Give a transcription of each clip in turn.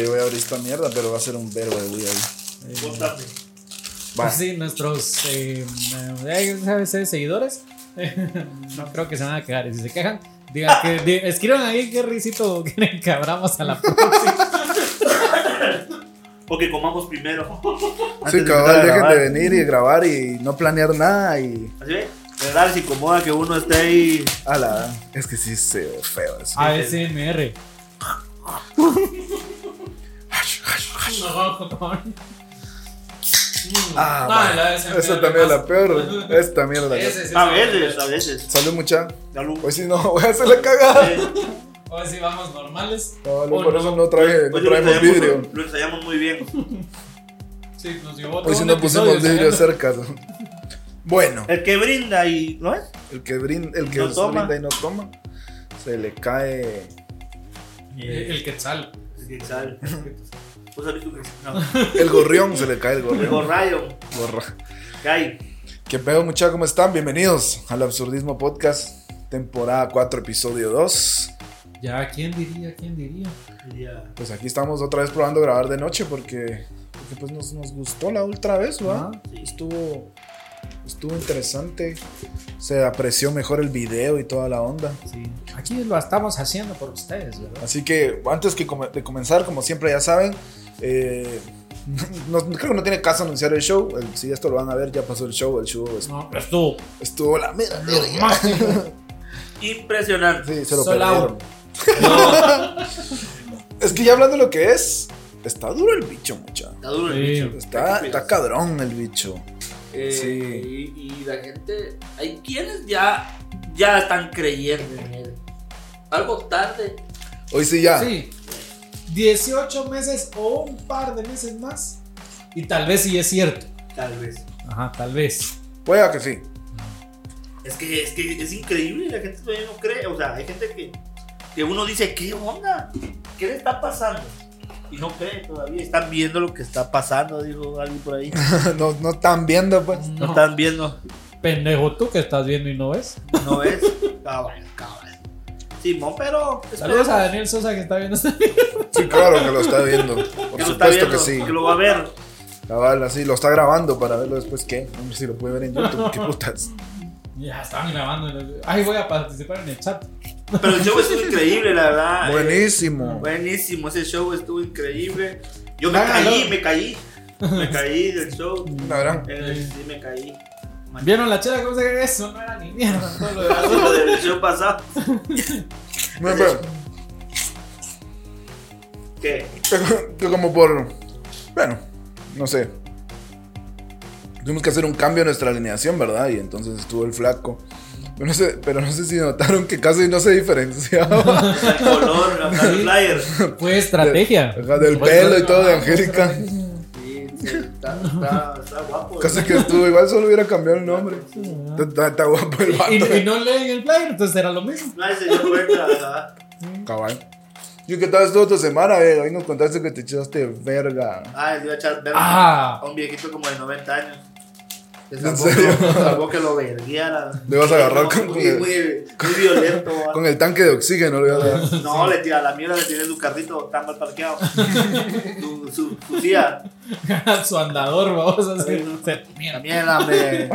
yo voy a abrir esta mierda, pero va a ser un verbo de güey ahí. Contame. Va. Pues sí, nuestros eh, eh, ¿sabes? seguidores no creo que se van a quejar. Si se quejan, digan que, di- escriban ahí qué risito quieren que abramos a la próxima. O que comamos primero. Sí, de cabal, a dejen de venir y grabar y no planear nada y. Así ve. De verdad, se incomoda que uno esté ahí. Ala, es que sí se ve feo eso. ASMR. Ah, No, va. la ASMR Esa también es la peor. Esta mierda. Sí A veces, a veces. Salud, mucha. Salud. Hoy sí no, voy a hacer la cagada. Hoy sí vamos normales. No, no, por no. eso no, traje, no Hoy lo traemos vidrio. lo ensayamos muy bien. Sí, nos llevó Hoy todo sí un no pusimos vidrio cerca. Bueno, El que brinda y. ¿No es? el que, brin- el que No toma. brinda y no toma, se le cae. El, el quetzal. El que sale. Vos sabés tú que. No. El gorrión, se le cae el El gorrión. gorrayo. Gorra. Cae. ¿Qué pedo, muchachos? ¿Cómo están? Bienvenidos al Absurdismo Podcast, temporada 4, episodio 2. Ya, ¿quién diría? ¿Quién diría? Pues aquí estamos otra vez probando grabar de noche porque, porque pues nos, nos gustó la otra vez, ¿va? Sí. Estuvo, estuvo interesante. Se apreció mejor el video y toda la onda. Sí. Aquí lo estamos haciendo por ustedes, ¿verdad? Así que antes que de comenzar, como siempre ya saben, eh, no, creo que no tiene caso anunciar el show. El- si esto lo van a ver, ya pasó el show. El show es- No, estuvo estuvo la mera. Impresionante. Sí, se lo perdieron. Es que ya hablando de lo que es, está duro el bicho, mucha. Está duro el Sí. bicho. Está, está cabrón el bicho. Eh, Sí. y, y la gente, hay quienes ya, ya están creyendo en él. Algo tarde. Hoy sí ya. Sí. 18 meses o un par de meses más. Y tal vez sí es cierto. Tal vez. Ajá, tal vez. Puede que sí. Es que, es que es increíble, la gente todavía no cree. O sea, hay gente que, que uno dice, ¿qué onda? ¿Qué le está pasando? Y no cree todavía. Están viendo lo que está pasando, dijo alguien por ahí. no, no están viendo, pues. No No. están viendo. Pendejo tú que estás viendo y no ves. ¿No ves? Cabal, cabal. Simón, pero. Saludos a Daniel Sosa que está viendo este video. Sí, claro que lo está viendo. Por que lo está supuesto viendo, que sí. que lo va a ver. Cabal, así lo está grabando para verlo después. ¿Qué? Hombre, si lo puede ver en YouTube. ¿Qué putas? Ya estaban grabando. Ay, voy a participar en el chat. Pero el show estuvo increíble, la verdad. Buenísimo. Buenísimo, ese show estuvo increíble. Yo me caí, me caí. Me caí del show. La verdad. Eh, sí, me caí. ¿Vieron la chela? ¿Cómo se ve eso? No era ni mierda. todo lo. Lo del show pasado. Bueno, pero, ¿Qué? que como por. Bueno, no sé. Tuvimos que hacer un cambio en nuestra alineación, ¿verdad? Y entonces estuvo el flaco. Pero no sé, pero no sé si notaron que casi no se diferenciaba. El color, la flyer. Fue estrategia. Ajá, Del Fue pelo y todo de Angélica. Sí, sí, está, está, está guapo. Casi que estuvo, igual solo hubiera cambiado el nombre. Está, está- está guapo el vato. Y, y no leen el flyer, entonces era lo mismo. Nadie se dio cuenta, ¿verdad? Cabal. ¿Y qué tal estuvo tu semana, eh? Hoy nos contaste que te echaste verga. Ah, le iba a echar verga Ah. a un viejito como de 90 años. Que ¿En serio? salvó que lo verguiara. Le vas a agarrar No, con- muy, con el- muy, muy violento. Con el tanque de oxígeno, le a dar. No, le tira la mierda, le tiene su carrito tan mal parqueado. su, su, su tía. Su andador, vamos a hacer. Mierda. mierda, hombre.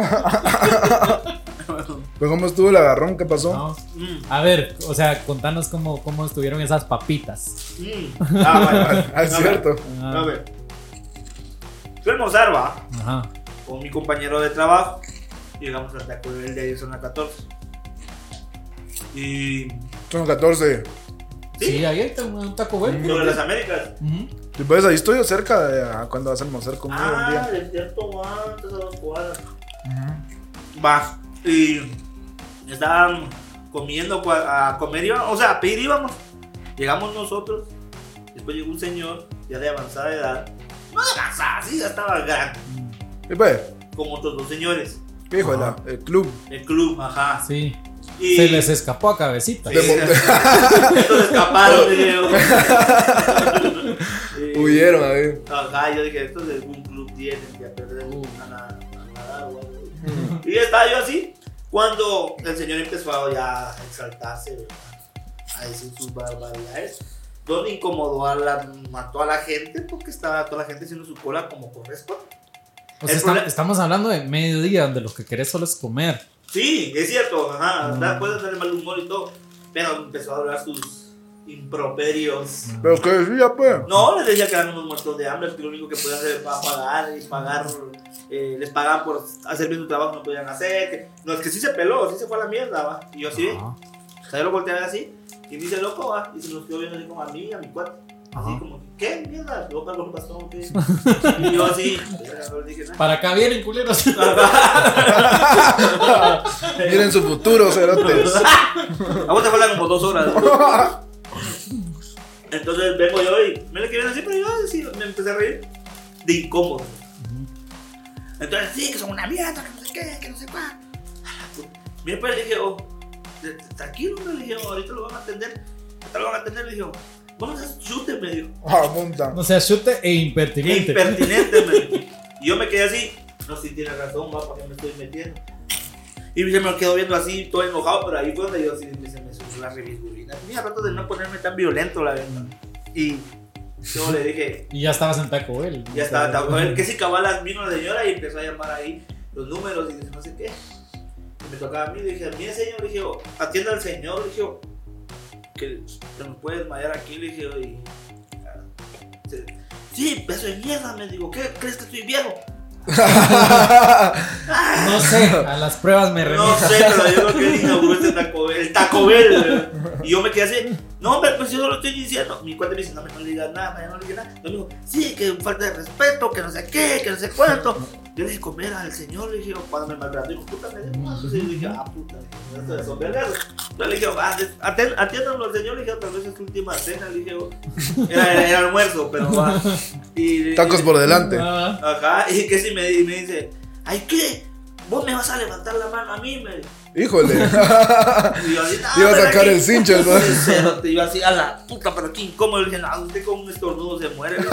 Pues, ¿cómo estuvo el agarrón? ¿Qué pasó? No. Mm, A ver, o sea, contanos cómo, cómo estuvieron esas papitas. mm. Ah, bueno. Ah, es A cierto. ver, Ah, A ver. Fui a almorzar, va, Ajá. Con mi compañero de trabajo. Llegamos al Taco Bell de ahí, zona 14. Y. Son 14. Sí, Sí, ahí está un, un taco bueno. sobre las Américas. Y pues ahí estoy yo cerca de ah, cuando vas a almorzar conmigo un Ah, día. de cierto, va, antes a dos cuadras. Va, y estaban comiendo a comer, iba- o sea, a pedir íbamos. Llegamos nosotros, después llegó un señor ya de avanzada edad. No de avanzada, sí, ya estaba grande, pues, como otros dos señores. ¿qué dijo? La- el club. El club, ajá. Sí. Y Se les escapó a cabecita. Sí, estos escaparon. Y- Huyeron ahí. Ajá, yo dije, estos de algún club tienen que a na- a nadar o algo. Y estaba yo así, cuando el señor empezó a ya a exaltarse, ¿verdad? a decir sus barbaridades. Donde incomodó a la, mató a la gente porque estaba toda la gente haciendo su cola como corresponde. O sea, El está- problema- estamos hablando de mediodía, donde lo que querés solo es comer. Sí, es cierto, ajá, Mm. da- puede tener mal humor y todo, pero empezó a hablar sus improperios. Pero que decía, pues. No, les decía que eran unos muertos de hambre, que lo único que podían hacer era pagar y pagar, eh, les pagaban por hacer bien su trabajo, no podían hacer. que- no, es que sí se peló, sí se fue a la mierda, va. Y yo así, o sea, yo lo volteé a ver así, y me dice loco, va, y se nos quedó viendo así como a mí, a mi cuate. Así Ajá. como, ¿qué mierda? Yo pago un bastón, ¿qué? Y yo así, no le dije nada. Para acá vienen culeros. Miren su futuro, cerotes. A vos te faltan como dos horas. Entonces vengo yo y me le quedé así, pero yo me empecé a reír de incómodo. Entonces, sí, que son una mierda, que no sé qué, que no sé cuál. Mira, pues le dije, oh, tranquilo, le dije, oh, ahorita lo van a atender. Ahorita lo van a atender, le dije, oh, vamos a chute, me dijo. Ah, monta. No sea chute e impertinente. Impertinente, me dijo. Y yo me quedé así, no sé si tiene razón, va, ¿para qué me estoy metiendo? Y se me quedó viendo así, todo enojado, pero ahí fue donde yo sí se me subió la revisburina. Mira, trato de no ponerme tan violento, la verdad. Y yo le dije, Y ya estabas en Taco Bell. ya estaba, estaba con él, que si cabalas vino la señora y empezó a llamar ahí los números y dice, no sé qué. Y me tocaba a mí, le dije, mire señor, le dije, oh, atienda al señor, le dije, oh, que se nos puede desmayar aquí, le dije, y... se- Sí, peso de mierda, me digo, ¿qué crees que estoy viejo? No sé, a las pruebas me remito. No sé, pero yo creo que él inauguró este Taco Bell, el Taco Bell. Y yo me quedé así, no, hombre, pues yo no lo estoy diciendo. Mi cuate me dice, no, me no le digas nada, mañana no le digas nada. Yo me dijo, sí, que falta de respeto, que no sé qué, que no sé cuánto. Yo le dije, comer al señor, le dije, cuando me maltrató, dijo, puta, me dio más. Entonces yo le dije, ah, puta, esto es. Yo le dije, atén- atiéndanlo al señor, le dije, tal vez es su última cena, le dije, oh. era, era almuerzo, pero va. Y, Tacos por delante. Ajá, y que si me, me dice, ay, ¿qué? Vos me vas a levantar la mano a mí, me Híjole. y yo así, no, Iba a pero sacar el cincho, ¿no? Te iba así a la puta, pero qué incómodo. Le dije, no, usted con un estornudo se muere.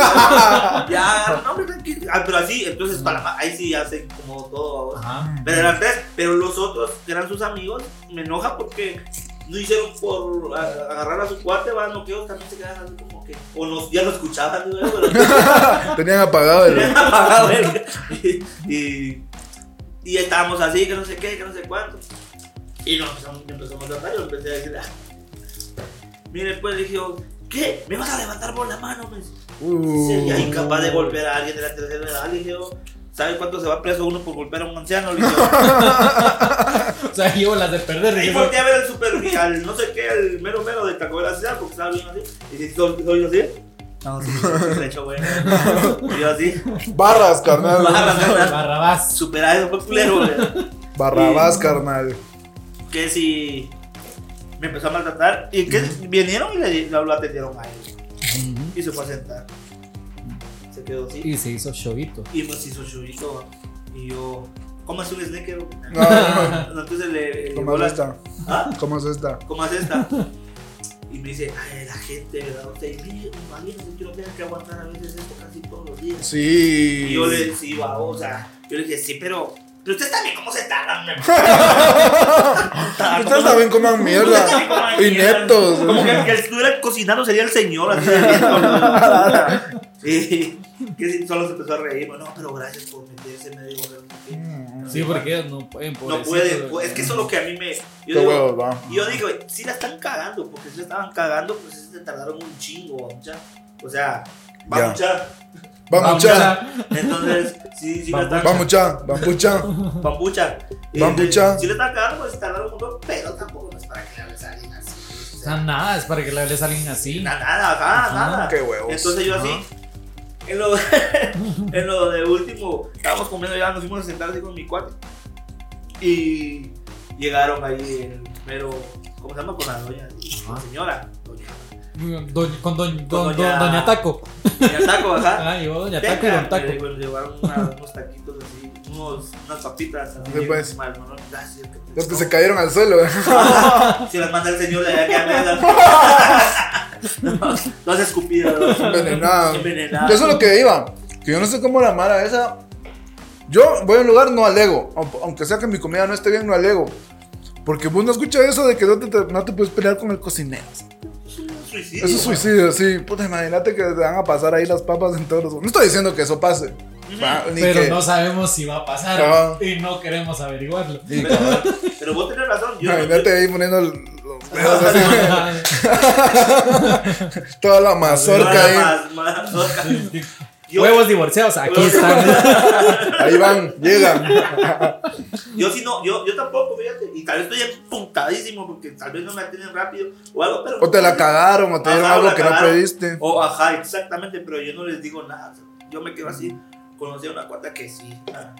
Ya, no, tranquilo. Ah, pero así, entonces, para, ahí sí ya se incomodó todo. Ajá. Pero eran tres, pero los otros, que eran sus amigos, me enoja porque no hicieron por a- agarrar a su cuate, va, no que también se quedan así como que, o nos, ya lo escuchaban, ¿no? pero Tenían apagado el. Tenían apagado el- y, y, y estábamos así, que no sé qué, que no sé cuánto. Y nos empezamos, empezamos a tratar y yo empecé a decir, ah, mire, pues dije, yo, ¿qué? ¿Me vas a levantar por la mano? Me dice, Uh. sería incapaz de golpear a alguien de la tercera edad. Dije, yo, ¿sabe cuánto se va preso uno por golpear a un anciano? Dije, O sea, llevo las de perder. y volteé a ver al super, al no sé qué, al mero mero de Taco Bell así, porque estaba bien así. Y dice, ¿soy, soy así? No, sí, sí, se le echó bueno. Y yo así, Barras, carnal. Barras, carnal. Barrabás. supera eso, fue culero, güey. Barrabás, carnal. Que si me empezó a maltratar y que vinieron y le, lo, lo atendieron a él y se fue a sentar se quedó así Y se hizo showito. y pues hizo chubito y yo ¿cómo es un sneaker? No, no, no. entonces le, le ¿Cómo es esta? ¿Ah? ¿Cómo es esta? ¿cómo es esta? y me dice ay la gente ¿verdad? usted mire imagínense que no tengan que aguantar a veces esto casi todos los días Sí. y yo le decía o sea yo le dije sí pero pero ustedes también cómo se tardan Ustedes también coman mierda. Ineptos. Como que el que estuviera cocinando sería el señor, así. Y que sí, solo se empezó a reír. No, pero gracias por meterse, me dijo. Sí, porque no pueden. No pobrecitos, puede, güey. es que eso es lo que a mí me. Yo Qué digo, huevos, yo digo, si la están cagando, porque si la estaban cagando, pues se tardaron un chingo. O sea, va Ya. mucha. Vamos, cha. Entonces, sí, sí están Vamos, cha. Vamos, cha. Bambucha. Y Bambucha. Si le están cagando, pues tardaron un montón, pero tampoco no es para que le hables a alguien así. O sea, nada, es para que le hables a alguien así. na- nada, ajá, Ajá. nada. Qué huevos. Entonces yo así, en lo, en lo de último, estábamos comiendo ya, nos fuimos a sentar así con mi cuate. Y llegaron ahí el mero, ¿cómo se llama? Con la doña, la señora, doña, Doña- con doña, Con doña- doña Taco. doña Taco, ajá. Ah, llegó Doña Taco y Don Taco. bueno, llevaron una- unos taquitos así, unos, unas papitas así. Sí, pues. mal, ¿no? Gracias. que te- Los que se cayeron al suelo. Si las manda el señor de allá que me escupidas. ¿no? Envenenado. Envenenado. Eso es lo que iba. Que yo no sé cómo la mara esa. Yo voy a un lugar, no alego. Aunque- Aunque sea que mi comida no esté bien, no alego. Porque vos no escuchas eso de que no te, no te puedes pelear con el cocinero. Es un suicidio. Eso es man. suicidio, sí. Puta, imagínate que te van a pasar ahí las papas en todos los. No estoy diciendo que eso pase. Va, Pero que- no sabemos si va a pasar y no queremos averiguarlo. Pero, pero vos tenés razón. Yo, Imagínate ahí poniendo el- los dedos así. Toda la yo- mazorca ahí. más- más- más- yo- Huevos divorciados, aquí están. Ahí van, llegan. Yo sí no, yo, yo tampoco, fíjate. Y tal vez estoy emputadísimo porque tal vez no me atienden rápido o algo, pero. O te la cagaron, o te dieron algo que no pediste. O ajá, exactamente, pero yo no les digo nada. Yo me quedo así. Conocí a una cuata que sí. ah,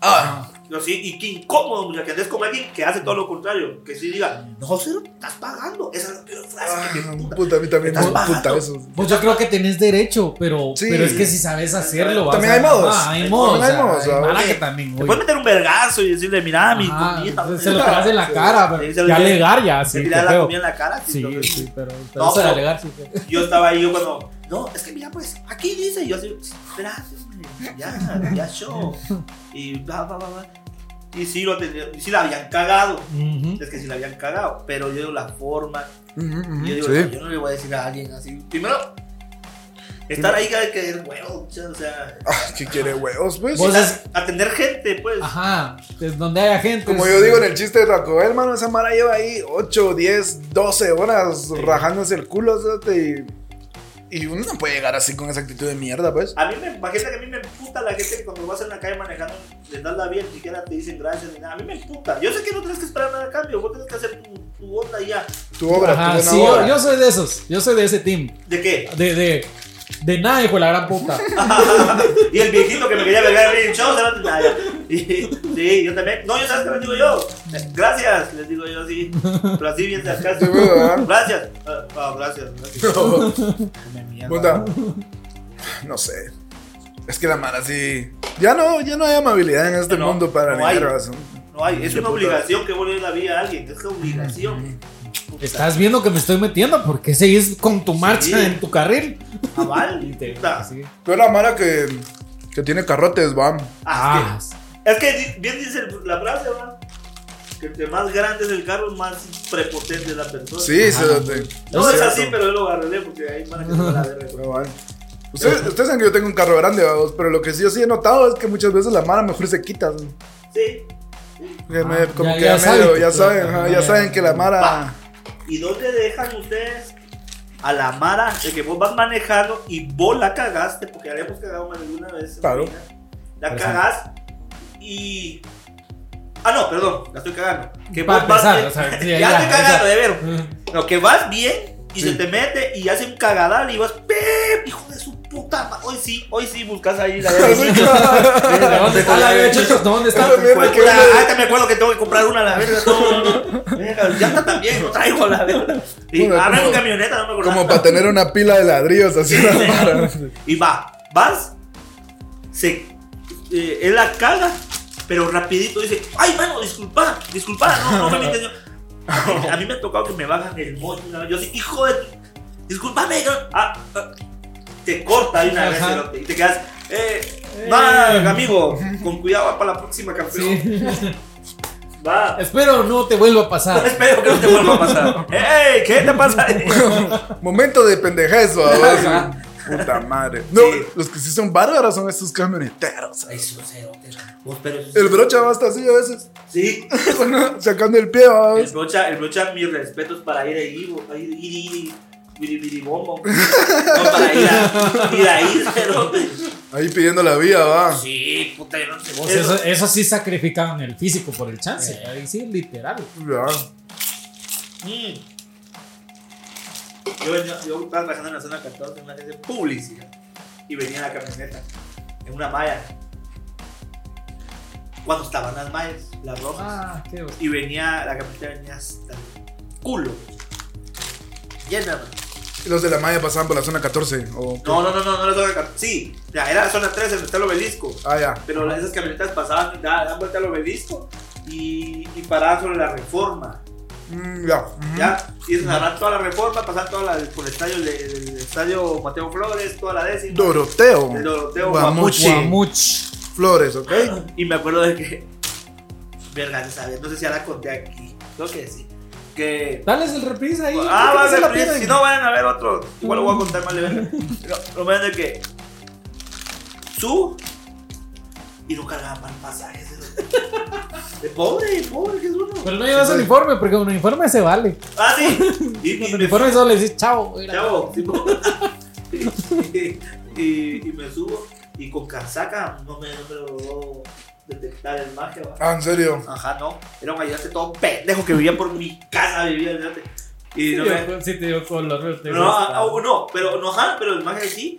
Ah, Yo sí, y qué incómodo, ya que andes con alguien que hace todo lo contrario. Que sí diga, no, cero, estás pagando. Esa es la peor frase que me ah, emputa. puta, a mí también me puta eso. Pues yo creo que tenés derecho, pero, Sí. pero es que si sabes hacerlo. También hay modos. Ah, hay También modos. Oye, que también. Te puedes meter un vergazo y decirle, mira, mi Ajá, comida. se lo pegas en la cara, pero Sí, se lo ya alegar ya, Se sí. la comida en la cara. Sí, pero, pero No, pero- alegar sí. Yo estaba ahí, yo cuando, no, es que mira, pues, aquí dice, y yo así, gracias, ya, ya, show. Y va, va, va, va. Y sí, lo y sí la habían cagado. Es que sí la habían cagado, pero yo digo la forma. Yo digo, Sí. yo no le voy a decir a alguien así. Primero, estar ahí que que es huevo, o sea, ¿Qué quiere huevos, pues? Atender gente, pues. Ajá, es donde haya gente. Como yo digo en el chiste de Taco Bell, mano, esa mara lleva ahí 8, 10, 12 horas rajándose el culo, ¿sabes? Y, y uno no puede llegar así con esa actitud de mierda, pues. A mí me imagina que a mí me emputa la gente que cuando vas en la calle manejando les das la vía ni siquiera te dicen gracias ni nada. A mí me emputa. Yo sé que no tienes que esperar nada a cambio, vos tienes que hacer tu, tu onda y ya. Tu obra, Ajá, tu buena sí, yo, soy de esos. Yo soy de ese team. ¿De qué? De, de, de nada, hijo de la gran puta. y el viejito que me quería vergar en el show. Y, sí, yo también. No, yo sabes qué les digo yo. Eh, Gracias, les digo yo así. Pero así bien sarcástico. Gracias. Ah, gracias, gracias. Mierda. Puta. No sé. Es que la mara sí. Ya no, ya no hay amabilidad en este No, mundo para no hay. eso. No hay, es una puta. obligación que vos le la vida a alguien. Es que obligación. Estás viendo que me estoy metiendo. ¿Por qué seguís con tu marcha Sí. en tu carril? Aval. Así. Pero la mara que, que tiene carrotes, va. Ah, Ah, es que- Es que bien dice la frase, ¿verdad? Que entre más grande es el carro, más prepotente es la persona. Sí, se Ajá. te- No es, así, pero yo lo agarré porque ahí van a que se van a ver. Pero bueno. Ustedes, ustedes saben que yo tengo un carro grande, pero lo que sí yo sí he notado es que muchas veces la mara mejor se quita. ¿no? Sí. Me- Ah, como ya- que ya ya, medio- saben. ya saben, Ya- saben que la mara. ¿Y dónde dejan ustedes a la Mara de que vos vas manejando y vos la cagaste? Porque ya habíamos cagado más de una vez. Claro. La cagás y. Ah, no, perdón, la estoy cagando. Que vos vas empezar, bien- o sea, sí, ya, ya, estoy cagando, ya. de ver. No, que vas bien y Sí. se te mete y hace un cagadal y vas, ¡Pep! Hijo de su puta ma-". Hoy sí, hoy sí buscas ahí la ¿De dónde está la chicos? ¿Dónde está? Ahorita me acuerdo que tengo que comprar una a la verga. No, Verga, ya está también, no traigo la verga. Y un camioneta, no me acuerdo. Como para tener una pila de ladrillos así. Y va, vas, se, eh, él la caga, pero rapidito dice, ay, mano, disculpa, disculpa, no, no fue mi intención. A mí, a mí me ha tocado que me bajan el vez. Yo así, hijo de... Disculpame. yo- ah, ah, te corta de una vez Ajá. y te quedas... Eh, Eh. va, amigo, con cuidado va para la próxima campeón. Sí. Va. Espero no te vuelva a pasar. Espero que no te vuelva a pasar. ¡Ey! ¿Qué te pasa? Momento de pendejez. Puta madre. No, Sí. los que sí son bárbaros son estos camioneteros. Ay, eso- El brocha va hasta así a veces. Sí. Sacando el pie, El vamos. brocha, el brocha, mis respetos para ir ahí, ir, ir, ir, ir, ir, ir, bombo. No, para ir a, ir ahí, pero. Ahí pidiendo la vía, va. Sí, puta, yo no sé. Vos, eso, eso sí sacrificaban el físico por el chance. Ahí sí, literal. Ya. Mm. Yo, venía- yo estaba trabajando en la zona 14 en una agencia de publicidad y venía la camioneta en una malla. Cuando estaban las mallas, las rojas. Ah, qué Y venía, la camioneta venía hasta el culo. Llena, los de la malla pasaban por la zona 14. O No, no, no, no, no la zona 14. Sí, ya, era la zona 13 donde está el obelisco. Ah, ya. Pero esas camionetas pasaban, da- dan vuelta al obelisco y, y paraban sobre la reforma. Mm, ya. ¿Ya? Y se agarran toda la reforma, pasan toda la, por el estadio, el, el estadio Mateo Flores, toda la décima. Doroteo. El Doroteo Guamuchi. Guamuch. Flores, ¿ok? Y me acuerdo de que. Verga, ¿sabes? No sé si la conté aquí. Creo que sí. Que. Dales el reprise ahí. Ah, ¿por va a se ser la please, pierden? Si no, vayan a ver otro. Igual lo voy a contar más leve. Lo, lo bueno es que. Su. Y no cargaba para el pasaje. De pobre, pobre, que es uno. Pero no llevas uniforme, porque un uniforme se vale. Ah, sí. Y, Con me uniforme solo le dices chao. y, y me subo y con casaca no me, no detectar el magia. Ah, en serio. Ajá, no. Era un ayudante todo pendejo que vivía por mi casa, vivía. Y no me. Sí, te dio color. te No, ah, ah, no, pero no, ajá, pero el magia sí.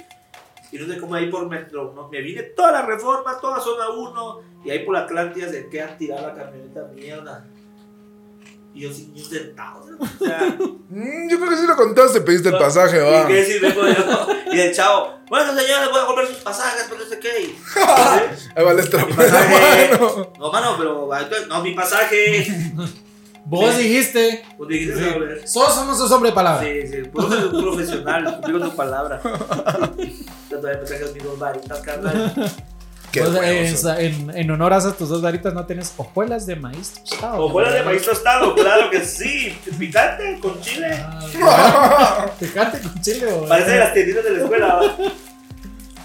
Y no sé cómo ahí por metro, no, me vine toda la reforma, toda zona 1, y ahí por la Atlántida se quedan tirar la camioneta mierda. Y yo sin ni un centavo, o sea, Mm, yo creo que sí lo contaste, pediste el pasaje, Y va. que. Y el chavo, bueno señores, voy a comprar sus pasajes, pero no sé qué. Y- Ahí va el pasaje. mano. No, mano, pero no, mi pasaje. Vos dijiste. Pues dijiste, sí, sos no sos hombre de palabra. Sí, sí, puro un profesional, cumplí con tu palabra. Yo todavía pensé que mis dos varitas, carnal. Qué en, huevos. en, en honor a esas tus dos varitas no tienes hojuelas de maíz tostado. Ojuelas de maíz tostado, claro que sí. Picante, con chile. Ah, Picante con chile o. Parece de las tienditas de la escuela.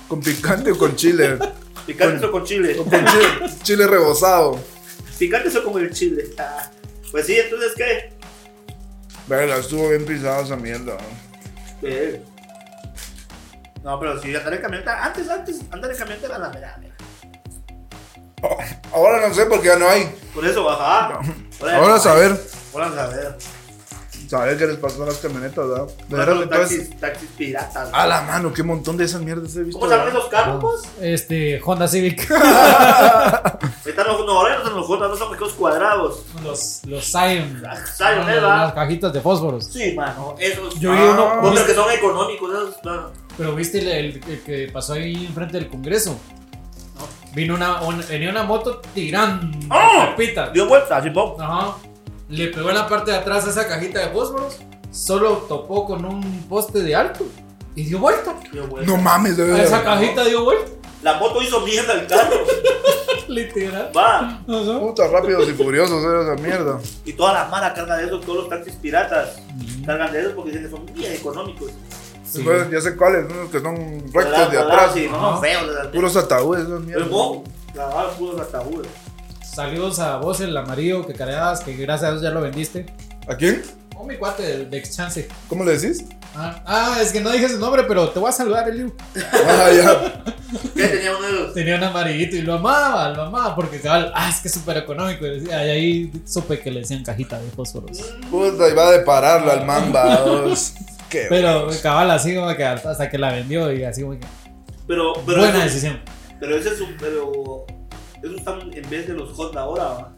¿Con picante o con chile? Picantes o con chile. O con chile, chile rebozado. Picantes o con el chile. Ah, Pues sí, entonces, ¿qué? Verga, estuvo bien pisada esa mierda. Eh. No, pero si andar en camioneta, antes, antes, andar en camioneta era la. Oh, ahora no sé porque ya no hay. Por eso bajaba. Ahora saber. Ahora a saber. Saber qué les pasó a las camionetas, ¿verdad? De Ahora verdad, los entonces. taxis, taxis piratas. A la mano, qué montón de esas mierdas he visto. ¿Cómo se llaman esos carros? pues? Este, Honda Civic. Están los, no, ahora no son los J, no son los cuadrados. los, los Zion. Ah, Zion, Ah, ¿eh, va? Las cajitas de fósforos. Sí, mano, esos. Yo vi Ah. uno. Otros ¿viste- que son económicos, esos, claro. Pero viste el, el- el que pasó ahí enfrente del Congreso. No. Vino una, un- venía una moto tirando pepitas. Dio vuelta, así, pum. Ajá. Le pegó en la parte de atrás a esa cajita de fósforos. Solo topó con un poste de alto. Y dio vuelta. Dio vuelta. No mames, de verdad. esa cajita dio vuelta. La moto hizo mierda al carro. Literal. Va. Puta, rápidos y furiosos era esa mierda. Y toda la mala carga de esos, todos los taxis piratas cargan de esos porque dicen que son bien económicos. Sí. Después, ya sé cuáles, unos que son rectos de atrás. Sí, no son feos. ¿verdad? Puros ataúdes, El mierdas. mo, grababan puros ataúdes. Saludos a vos, el amarillo que cargabas, que gracias a Dios ya lo vendiste. ¿A quién? Oh, mi cuate de, de Exchange. ¿Cómo le decís? Ah, ah, es que no dije su nombre, pero te voy a saludar, Eliu. Ah, ya. ¿Qué tenía uno de los? Tenía un amarillito y lo amaba, lo amaba, porque cabal, ah, es que es súper económico. Y, decía, y ahí supe que le decían cajita de fósforos. Puta, iba de pararlo al mamba. Qué Pero cabal, así como que hasta que la vendió y así como que. Pero, pero Buena eso- decisión. Pero ese es un. Pero. Eso están en vez de los Honda ahora, ¿va?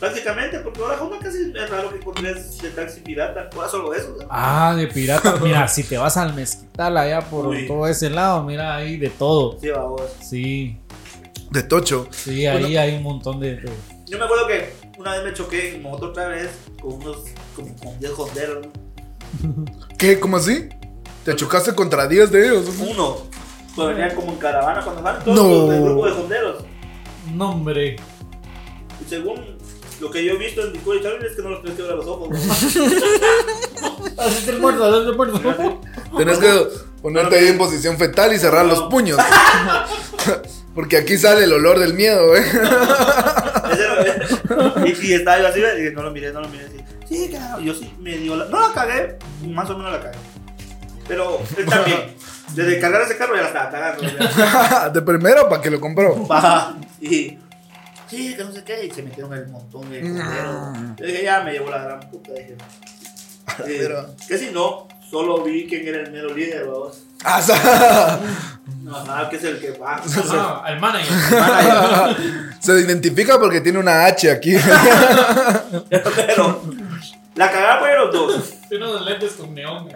Prácticamente, porque ahora Honda casi es raro que encontres de taxi pirata. Ahora solo eso. ¿va? Ah, de pirata. Mira, si te vas al mezquital allá por Uy. todo ese lado, mira ahí de todo. Sí, va, vos. Sí, De tocho. sí, ahí Bueno. hay un montón de. de- Yo me acuerdo que una vez me choqué en moto otra vez con unos. como con 10 honderos. ¿Qué? ¿Cómo así? ¿Te chocaste contra 10 de ellos? Uno. Pues venían como en caravana cuando van todos No. los del grupo de honderos. No, hombre. Y según lo que yo he visto en Discovery Channel es que no los tenés que ver los ojos. ¿no? Hacete el muerto, hacete el muerto. Tenés que ponerte ahí en posición fetal y cerrar los puños. Porque aquí sale el olor del miedo, ¿eh? Y, y estaba yo así, y no lo miré, no lo miré. Así. Sí, claro, yo sí me dio la. No la cagué, más o menos la cagué. Pero él también, desde cargar ese carro ya la estaba cagando. ya. De primero para que lo compró. Baja, y. Sí, que no sé qué, y se metieron el montón de honderos. Yo dije, ya me llevó la gran puta. Dije, eh, Pero- que si no, solo vi quién era el mero líder, vamos. Ah, sa- Ajá, que es el que va. Ah, al manager. Se identifica porque tiene una H aquí. Pero la cagada fue de los dos. Tiene unos lentes con neón.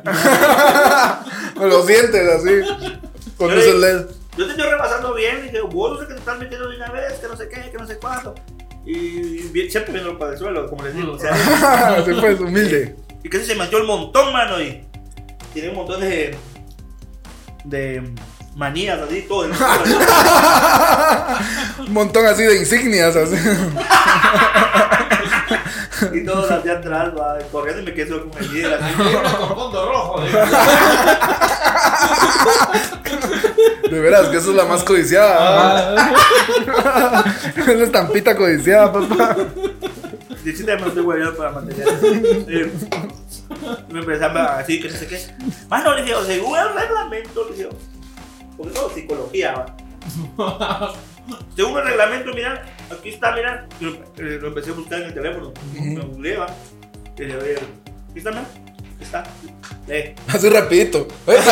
Con los dientes así. Con Yo luces le- LED. Yo te estoy repasando bien y dije, vos no sé que te estás metiendo de una vez, que no sé qué, que no sé cuándo. Y bien- siempre viendo para el suelo, como les digo. O sea, Se fue humilde. y casi se metió el montón, mano. Y tiene un montón de. de manías así, todo. en el suelo. Un montón así de insignias así. Y todos las atrás, va, corriendo y me quedé con el líder. así. con fondo rojo. De veras, que eso es la más codiciada. Ah, Es la estampita codiciada, papá. Y sí, también me estoy guayando para mantener. Eh, me empezaron a decir que no sé qué. Mano, le digo, según el reglamento, le digo, porque todo es psicología, va. Según el reglamento, mira, aquí está, mira. Lo, eh, lo empecé a buscar en el teléfono. Me googleé, va. Oye, aquí está, mira. Aquí está. Lee. Así rapidito. Ve,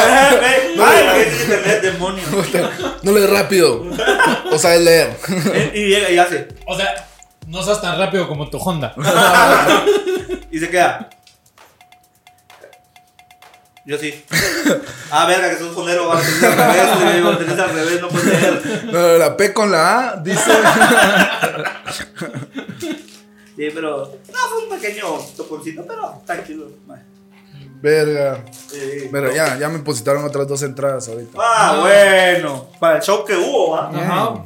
Ay, ¿qué es internet, demonio? No lees rápido. O sabes leer. Eh, Y llega y hace. o sea, no seas tan rápido como tu Honda. Y se queda. Yo sí. Ah, verga, que sos fonero, va a tener al revés, le digo, tenés al revés, no puedes leer. No, la P con la A dice. Sí, pero. No, fue un pequeño toponcito, pero ma. Verga. Sí. Pero ya, ya me depositaron otras dos entradas ahorita. Ah, bueno. Para el show que hubo, ¿va? Ajá.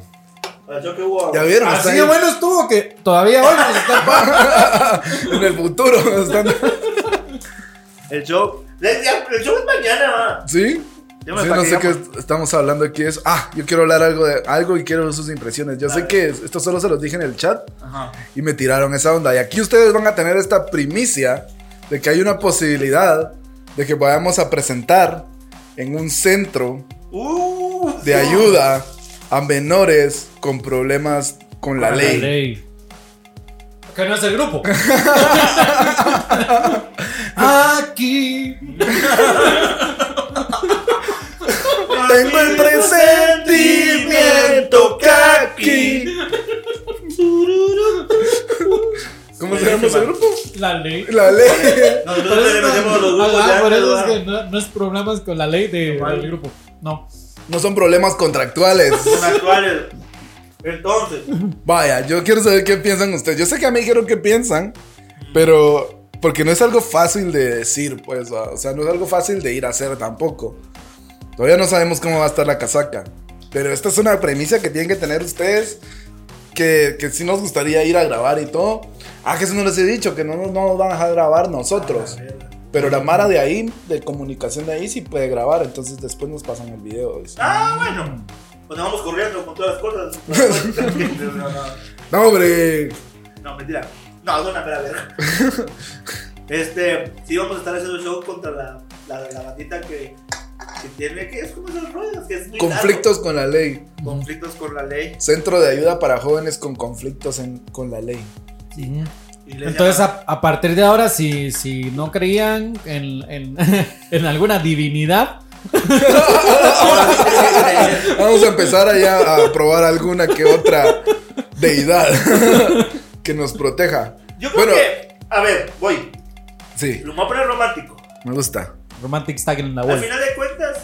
Para el show que hubo. Ya vieron, Así ahí. de bueno estuvo que todavía hoy nos está pagando. En el futuro. están- El show. El, el show es mañana. ¿Sí? Ya me Sí, no sé qué estamos hablando aquí. Es, ah, yo quiero hablar algo de algo y quiero sus impresiones. Yo sé que esto solo se los dije en el chat Ajá. y me tiraron esa onda. Y aquí ustedes van a tener esta primicia de que hay una posibilidad de que vayamos a presentar en un centro Uh, de ayuda a menores con problemas con la ley. Que no es el grupo. Aquí. Tengo el presentimiento que aquí. ¿Cómo se llama ese grupo? La ley. La ley. Nosotros le metemos los grupos Ajá, de por antes, eso es ¿va? que no, no es problemas con la ley de- del grupo. No. No son problemas contractuales. Son actuales. Entonces, Vaya, yo quiero saber qué piensan ustedes. Yo sé que a mí dijeron qué piensan, pero porque no es algo fácil de decir, pues, o sea, no es algo fácil de ir a hacer tampoco. Todavía no sabemos cómo va a estar la casaca, pero esta es una premisa que tienen que tener ustedes, que, que sí nos gustaría ir a grabar y todo. Ah, que eso no les he dicho, que no, no nos van a dejar grabar nosotros. Pero la Mara de ahí, de comunicación de ahí, sí puede grabar, entonces después nos pasan el video. dice. ah, bueno. Pues nos vamos corriendo con todas las cosas. No, hombre. No, mentira. No, es una pera verga. Este, sí vamos a estar haciendo un show contra la, la, la bandita que, que tiene, que es como esos rollos, que es muy Conflictos con la ley. Conflictos con la ley. Centro de ayuda para jóvenes con conflictos en- con la ley. Y les Entonces, a, a partir de ahora, si, si no creían en, en, en alguna divinidad, sí. Vamos a empezar allá a probar alguna que otra deidad que nos proteja. Yo creo Bueno, que, a ver, voy. sí, Lo voy a poner romántico. me gusta. Romantic Stag en la Al web. final de cuentas,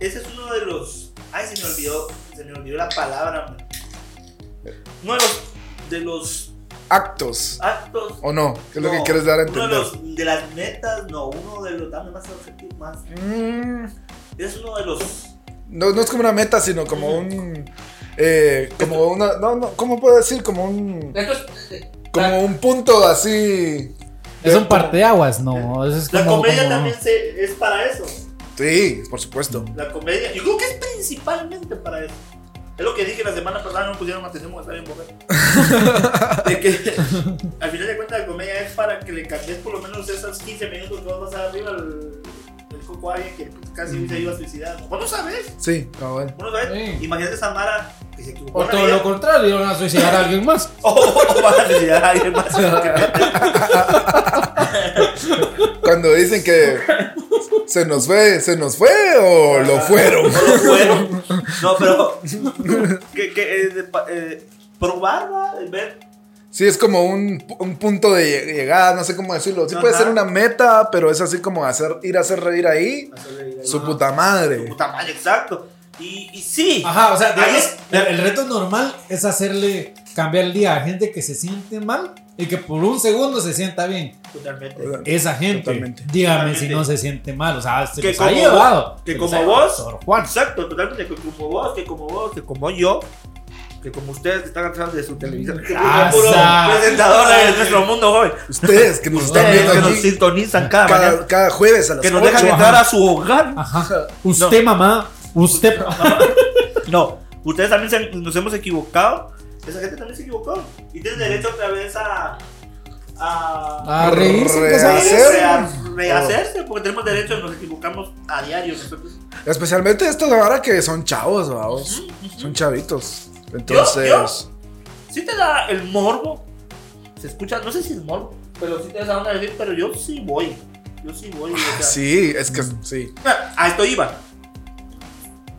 ese es uno de los. Ay, se me olvidó. Se me olvidó la palabra, man. Uno de los, de los Actos. actos. ¿O no? ¿Qué es lo que quieres dar a Uno de, entender? los, de las metas, no, uno de los. Dame más objetivo, más. Mm, Es uno de los. no, no es como una meta, sino como un... eh, como una... No, no, ¿cómo puedo decir? Como un... Como un punto así... Es un parteaguas, no. es La como- comedia como- también se, es para eso. Sí, por supuesto. La comedia, yo creo que es principalmente para eso. Es lo que dije la semana pasada, no pusieron atención porque estaba bien. De que al final de cuentas la comedia es para que le cambies por lo menos esos 15 minutos que vas a pasar arriba al coco a alguien que casi se iba a suicidar. Vos no sabes, Sí, cabal. vos no sabes. Sí. Imagínate esa Mara que se equivocó. O en la todo vida. lo contrario, van a suicidar a alguien más. O, o vas a suicidar a alguien más. Cuando dicen que se nos fue, ¿se nos fue o lo fueron? No lo fueron. No, pero. que, que, eh, eh, probar, ¿va? ver. Sí, es como un, un punto de lleg- llegada, no sé cómo decirlo. Sí puede Ajá. ser una meta, pero es así como hacer, ir a hacer reír ahí. hacerle- Su Ajá. puta madre. Su puta madre, exacto. Y, y sí. Ajá, o sea, Ahí es- el, el reto normal es hacerle cambiar el día a gente que se siente mal y que por un segundo se sienta bien. Totalmente. Esa gente, Totalmente. dígame Totalmente. si no se siente mal. O sea, se Que los ha como llevado. que como vos- Juan. Exacto, totalmente. Que como vos, que como vos, que como yo. Que como ustedes que están atrás de su televisión, Ah, presentadores de nuestro mundo hoy, Ustedes que nos están ustedes viendo que nos sintonizan cada, mañana, cada, cada jueves a las que nos 8. dejan entrar a su hogar. Ajá. Usted, mamá. Usted. No, ustedes también se- nos hemos equivocado. Esa gente también se equivocó. Y tienen derecho otra vez a. a. A reírse. Re- pues, a- rehacer. a rehacerse, porque tenemos derecho, nos equivocamos a diario. Especialmente estos ahora que son chavos, vamos. Son chavitos. Yo- Entonces. yo- Si te da el morbo, se escucha, no sé si es morbo, pero sí te da onda de decir, pero yo sí voy. Yo sí voy. o sea, Sí, es que sí. Ah, A esto iba.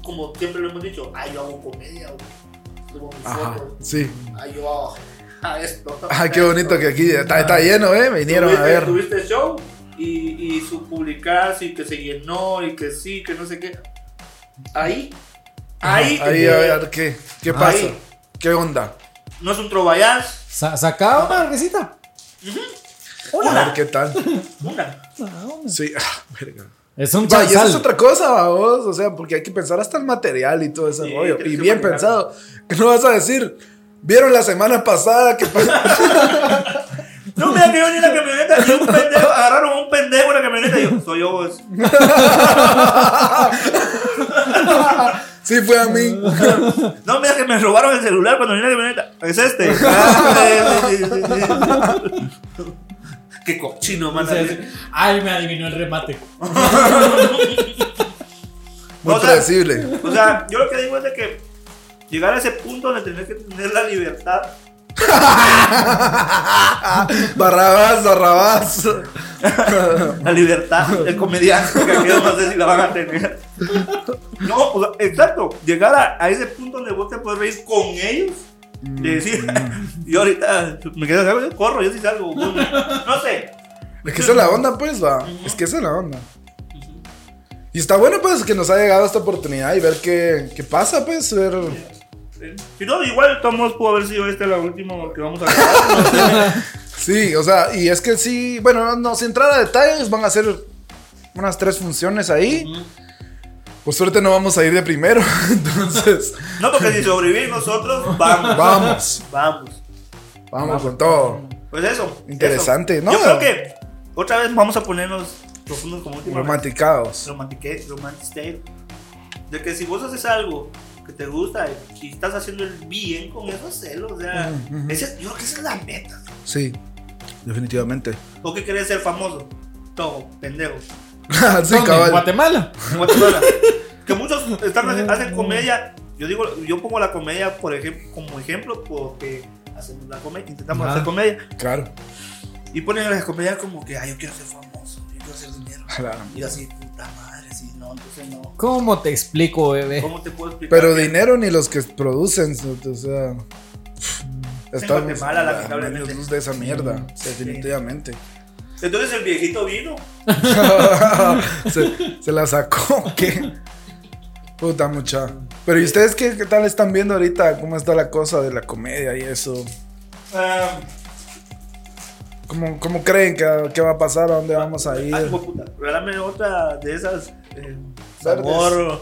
Como siempre lo hemos dicho, ah, yo hago comedia, güey. Ajá, fotos. sí. Ah, yo hago a esto. Ay, qué bonito que aquí está, está lleno, ¿eh? Vinieron a Tuviste- ver. Tuviste show y, y su publicarse y que se llenó y que sí, que no sé qué. Ahí, ahí, Ahí, a ver, ¿qué, qué pasa? Ahí. ¿Qué onda? no es un trovallaz, Sa- Sacaba una verguecita. A ver, ¿qué tal? una. Sí, ah, verga. Es un Va, y eso es otra cosa, vos. O sea, porque hay que pensar hasta el material y todo ese Sí, rollo. Y bien manejar. pensado. Que no vas a decir, ¿vieron la semana pasada que pasó? No, mira que yo ni en la camioneta, y un pendejo, agarraron a un pendejo en la camioneta y yo, soy yo, vos. sí, fue a mí. No, mira que me robaron el celular cuando vine a la camioneta. Es este. Qué cochino, man. Ay, me adivinó el remate. Muy O sea, predecible. O sea, yo lo que digo es de que llegar a ese punto donde tenés que tener la libertad. Barrabás, Barrabás. La libertad del comediante, que aquellos no sé si la van a tener. No, o sea, exacto. Llegar a, a ese punto donde vos te puedes reír con ellos. De decir, yo ahorita me quedo salgo, yo corro, yo sí salgo. No sé. Es que esa es la onda, pues, va. Es que esa es la onda. Y está bueno, pues, que nos ha llegado esta oportunidad y ver qué, qué pasa, pues, ver... Si no, igual Tomás pudo haber sido este la última que vamos a grabar. no. Sí, o sea, y es que sí, bueno, no, no, sin entrar a detalles, van a ser unas tres funciones ahí. Por suerte no vamos a ir de primero, entonces No, porque si sobrevivir nosotros, vamos. vamos, Vamos. vamos con todo. Pues eso. Interesante, eso. ¿no? Yo creo que otra vez vamos a ponernos profundos como última. Romanticados. Romantique, romantic style. De que si vos haces algo que te gusta y estás haciendo el bien con eso, hacelo. O sea, ese- yo creo que esa es la meta. Sí, definitivamente. ¿O qué querés ser famoso? Todo, pendejo. sí, ¿Dónde? ¿En cabal. Guatemala. En Guatemala. que muchos están, hacen comedia. Yo digo, yo pongo la comedia por ejemplo, como ejemplo porque hacemos la comedia, intentamos Ajá. hacer comedia. Claro. Y ponen las comedias como que, ay, yo quiero ser famoso, yo quiero hacer dinero. Claro. Y así, puta no, entonces no. ¿Cómo te explico, bebé? ¿Cómo te puedo explicar? Pero dinero ni los que producen, o sea... Estamos Guatemala, lamentablemente. de esa mierda, definitivamente. Entonces el viejito vino. se, se la sacó, ¿qué? Puta mucha. Pero ¿y ustedes qué, qué tal están viendo ahorita? ¿Cómo está la cosa de la comedia y eso? ah, ¿Cómo, cómo creen que, que va a pasar? ¿A dónde vamos a ir? ay, de puta, regálame otra de esas. Eh, sabor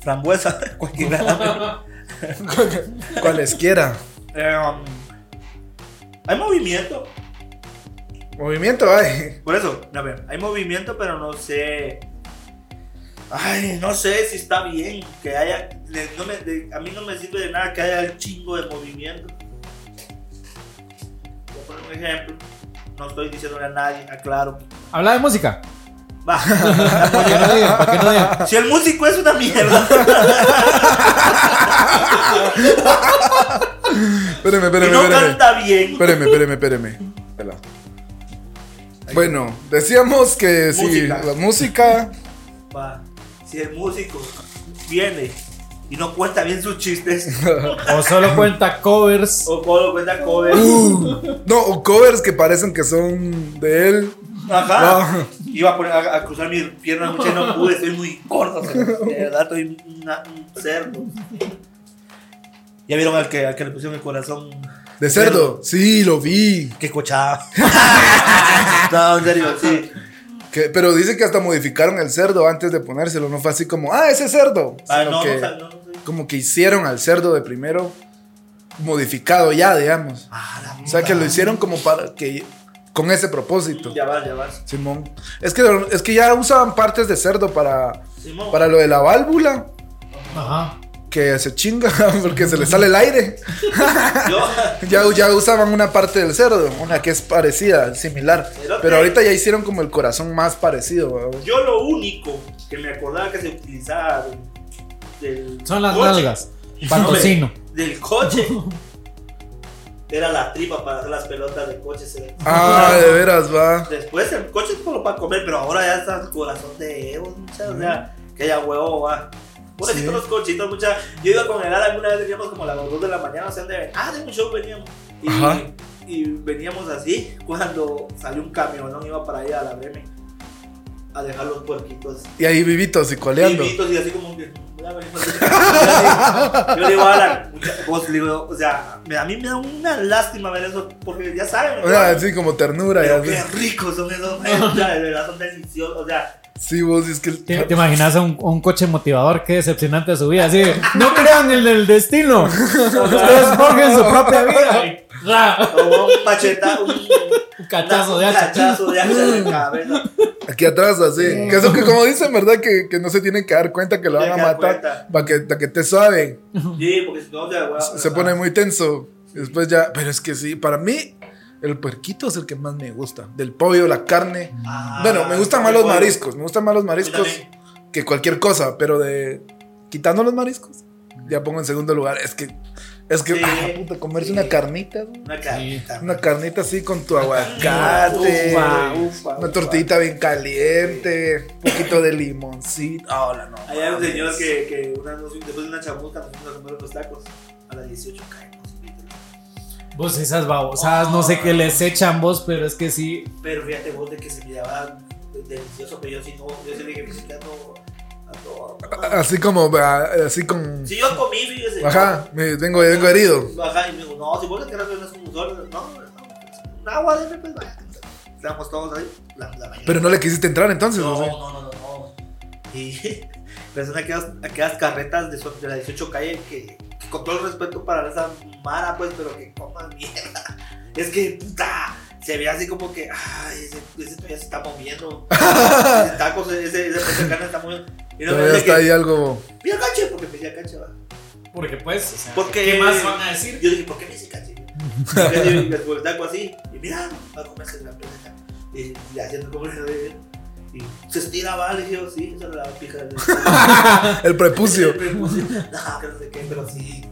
frambuesa. cualquiera. Cualesquiera. Um, hay movimiento. Movimiento, ay. Por eso, a ver, hay movimiento, pero no sé. Ay, no sé si está bien que haya. no me- de- a mí no me sirve de nada que haya un chingo de movimiento. Voy a poner un ejemplo. No estoy diciéndole a nadie, aclaro. Habla de música. Va. Para que no digan, para que no digan. si el músico es una mierda Espéreme, y espéreme, no espéreme. canta bien, Espéreme, espéreme, espéreme. Bueno, decíamos que Música. la música. va. Si el músico viene y no cuenta bien sus chistes, O solo cuenta covers. o Polo cuenta cover, Uh, no, o covers que parecen que son de él. Ajá. No. Iba a, poner, a, a cruzar mis piernas mucho y no pude, estoy muy corto. o sea, de verdad, estoy una- un cerdo. ¿Ya vieron al que, al que le pusieron el corazón? De cerdo. Sí, lo vi. Qué cochada. no, en serio, sí. Que- pero dice que hasta modificaron el cerdo antes de ponérselo. No fue así como, ah, ese cerdo. Ah, Sino no, que, no, no, como que hicieron al cerdo de primero modificado ya, digamos. Ah, la O sea, que lo hicieron como para que con ese propósito. Ya vas, ya vas. Simón. Es que, es que ya usaban partes de cerdo para, Simón. para lo de la válvula. Ajá. Que se chinga porque se le sale el aire. Ya, ya usaban una parte del cerdo, una que es parecida, similar. Pero ahorita ya hicieron como el corazón más parecido. ¿verdad? yo lo único que me acordaba que se utilizaba del, del Son las coche- nalgas. Para tocino. Del coche. Era la tripa para hacer las pelotas del coche. Ah, de veras, va. Después el coche es solo para comer, pero ahora ya está el corazón de Evo, o sea, que haya huevo, va. Pobrecitos Sí. los cochitos, mucha. Yo iba con el alguna vez veníamos como a las 2 de la mañana, o sea, de, ah, de un show veníamos. Y, Ajá. y veníamos así cuando salió un camión, ¿no? Iba para allá a la Breme a dejar los puerquitos. Y ahí vivitos y coleando. Vivitos y así como que. Yo le digo a la mucha- vos le digo, o sea, me- a mí me da una lástima ver eso, porque ya saben. O sea, así como ternura. Pero Ya, qué ricos son esos, o sea, de verdad son deliciosos, o sea, sí, vos, es que. el- ¿Te, te imaginas a un, un coche motivador? Qué decepcionante su vida. Así, de, no crean en el destino. Ustedes forjen su propia vida. Y, ¡ra! como un macheta, un, Un cachazo de hacha. cachazo de hacha cabeza. Aquí atrás, así. Que eso que, como dicen, ¿verdad? Que, que no se tienen que dar cuenta que lo van a matar. Para que, pa' que te suave. Sí, porque si no, o güey, Se pone muy tenso. Después ya. Pero es que sí, para mí, el puerquito es el que más me gusta. Del pollo, la carne. Ah, bueno, me gustan más los pollo. mariscos. Me gustan más los mariscos que cualquier cosa. Pero de. Quitando los mariscos, ya pongo en segundo lugar. Es que. Es que, Sí, ah, puta, comerse sí. una carnita. Una carnita. Una carnita así con tu aguacate. Ufa, ufa, Una ufa. tortillita bien caliente. Un poquito de limoncito. Hola, no. Allá hay un señor que, que una, después de una chamuca nos fuimos a comer unos tacos. A las 18 caemos. Vos esas babosadas, no sé qué les echan vos, pero es que sí. Pero fíjate vos de que se miraba delicioso, pero yo sí no, yo sí dije, "Fíjate, ando, ando, Así como, así con. Si yo comí, fíjese. Ajá, me, vengo, vengo herido. Ajá, y me dijo, no, si vos le querés ver unas conductores, no, no, un agua, deme, pues vaya. Estábamos todos ahí, la, la mañana. Pero no le quisiste entrar entonces, no, ¿o no, sí? no, no, no. Y pero son aquellas, aquellas carretas de, de la 18 calle que con todo el respeto para esa mara, pues, pero que coman mierda. Es que, puta, se ve así como que, ay, ese, ese todavía se está moviendo. ese taco, ese, ese, ese carne está moviendo. Y no me Todavía está que, ahí algo. mira cache, porque me decía cache, va. Porque pues, o sea, Porque- ¿qué más van a decir? Yo dije, ¿por qué me dice cache? Y digo, el taco así, y mira, va a comerse la pelota. Y le haciendo como y se estira, va, le dije, yo, sí, esa es la pija del El prepucio. El prepucio. No, que no sé qué, pero sí,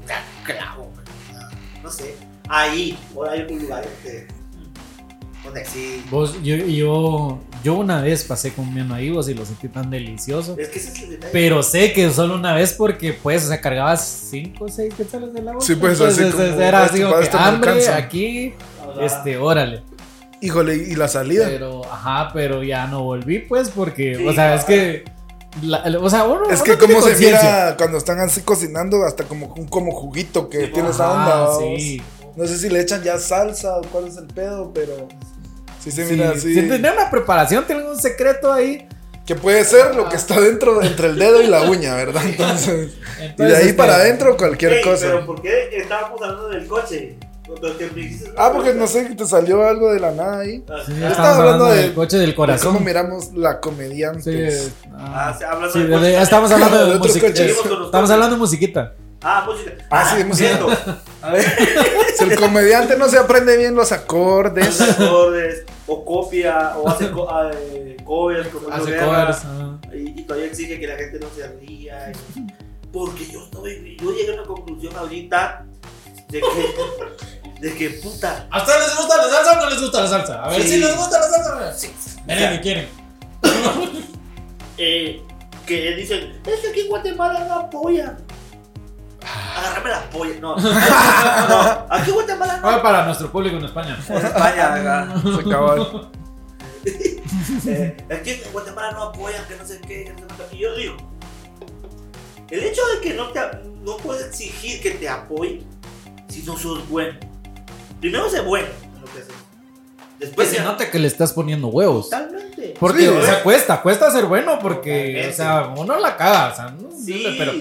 clavo, no, no sé. Ahí, por ahí hay un lugar donde, donde sí. Vos, yo, yo, yo una vez pasé comiendo ahí vos y lo sentí tan delicioso. Es que ese es el detalle. Pero sé que solo una vez porque pues, o sea, cargabas 5 o 6 quetzales del agua. Sí, pues, Entonces, así como, era este, así como que esto me hambre aquí, este, órale. Híjole, ¿y la salida? Pero, ajá, pero ya no volví pues porque, Sí, o sea, es que, la- o sea, uno, Es que cómo se mira cuando están así cocinando, hasta como un como juguito que Sí, tiene esa onda. sí. No sé si le echan ya salsa o cuál es el pedo, pero sí se Sí, mira así. sí, tiene una preparación, tiene un secreto ahí. Que puede ser lo que está dentro, entre el dedo y la uña, ¿verdad? Entonces, y de ahí este, para adentro cualquier cosa. Pero ¿por qué estábamos hablando del coche? Ah, porque no sé, te salió algo de la nada ahí. Ah, Sí, ah, Yo estaba hablando hablando del de- coche del De cómo corazón. miramos la comediante. Sí, Ah, ah, sí, hablando sí, de- de- estamos hablando De los Estamos coches. hablando de musiquita. Ah, música. Ah, sí, música. A ver. Si el comediante no se aprende bien los acordes. Los acordes, o copia, o hace co ah, eh, covers, como Hace Guerra, covers. ah. y, y todavía exige que la gente no se ría. y- porque yo estoy, yo llegué a una conclusión ahorita de que, de que puta. ¿A ustedes les gusta la salsa o no les gusta la salsa? A ver Sí. si les gusta la salsa. Sí, Miren, ¿qué quieren? eh, que dicen, es que aquí en Guatemala no apoyan. Agárrame la polla. No, no, aquí en Guatemala no Ah, para nuestro público en España. En España, acá. Se acabó. Eh, que en Guatemala no apoyan, que no sé qué, que no sé cuánto. Y yo digo, el hecho de que no, te, no puedes exigir que te apoyen si no sos bueno. Primero sé bueno en lo que haces. Después Pues se nota que le estás poniendo huevos. Totalmente. Porque, Sí, o sea, cuesta, cuesta ser bueno porque, Totalmente. o sea, uno la caga, o sea, no, Sí, pero,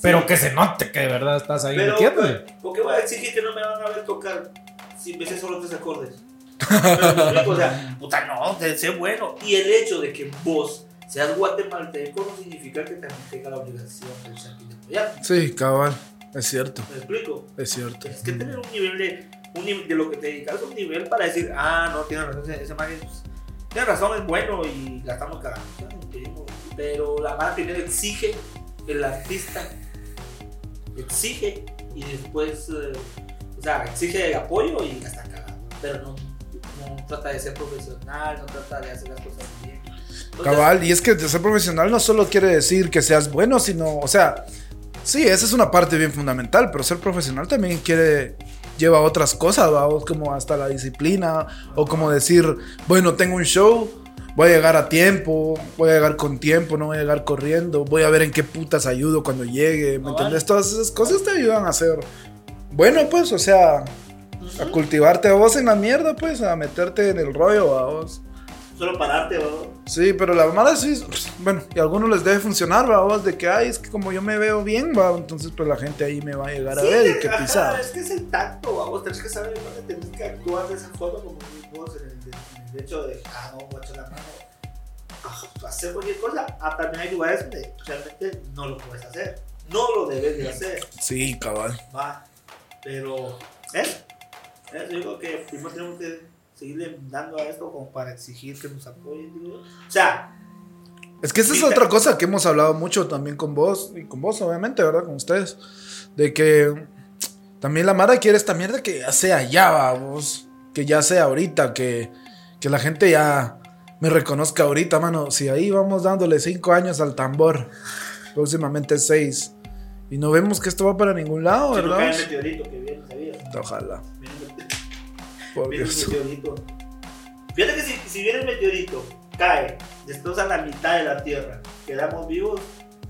Pero que se note que de verdad estás ahí Pero, metiéndole. ¿por qué voy a exigir que no me van a ver tocar si me sé solo tres acordes? Pero o sea, puta, no, ser bueno. Y el hecho de que vos seas guatemalteco no significa que también tenga la obligación de apoyar. Sí, cabal. Es cierto, ¿Me explico? es cierto. Tienes que tener un nivel de, de lo que te dedicas, un nivel para decir, ah, no, tiene razón, ese, ese man es, tiene razón, es bueno y la estamos. Pero la mano primero exige, el artista exige y después, eh, o sea, exige apoyo y la está. Pero no, trata de ser profesional, no trata de hacer las cosas bien. Cabal, y es que ser profesional no solo quiere decir que seas bueno, sino, o sea, sí, esa es una parte bien fundamental, pero ser profesional también quiere, lleva otras cosas, ¿va? O como hasta la disciplina, o como decir, bueno, tengo un show, voy a llegar a tiempo, voy a llegar con tiempo, no voy a llegar corriendo, voy a ver en qué putas ayudo cuando llegue, ¿me Cabal. entiendes? Todas esas cosas te ayudan a ser bueno, pues, o sea, a cultivarte a vos en la mierda, pues, a meterte en el rollo a vos. Solo pararte, ¿no? Sí, pero la mala sí, bueno, y a algunos les debe funcionar, va, vos, de que, ay, es que como yo me veo bien, va, entonces pues la gente ahí me va a llegar a ver y qué ajá, pisada. Es que es el tacto, vamos, tenés que saber dónde tenés que actuar de esa forma como vos en el, en el hecho de, ah, no, echar la mano, ah, hacer cualquier cosa. Ah, también hay lugares donde realmente no lo puedes hacer, no lo debes de hacer, Sí, cabal. va, pero, ¿eh? ¿Eh? Yo digo que primero tenemos que seguirle dando a esto como para exigir que nos apoyen, digo. O sea, Es que esa es otra cosa que hemos hablado mucho también con vos, y con vos obviamente, ¿verdad? Con ustedes, de que también la Mara quiere esta mierda que ya sea ya, vos, que ya sea ahorita, que, que la gente ya me reconozca ahorita, mano. Si ahí vamos dándole cinco años al tambor, próximamente seis, y no vemos que esto va para ningún lado, si no ¿verdad? cae el meteorito que viene, ¿sabías? Ojalá, por Viene Dios. meteorito. Fíjate que si, si viene el meteorito, cae, destroza la mitad de la Tierra, quedamos vivos,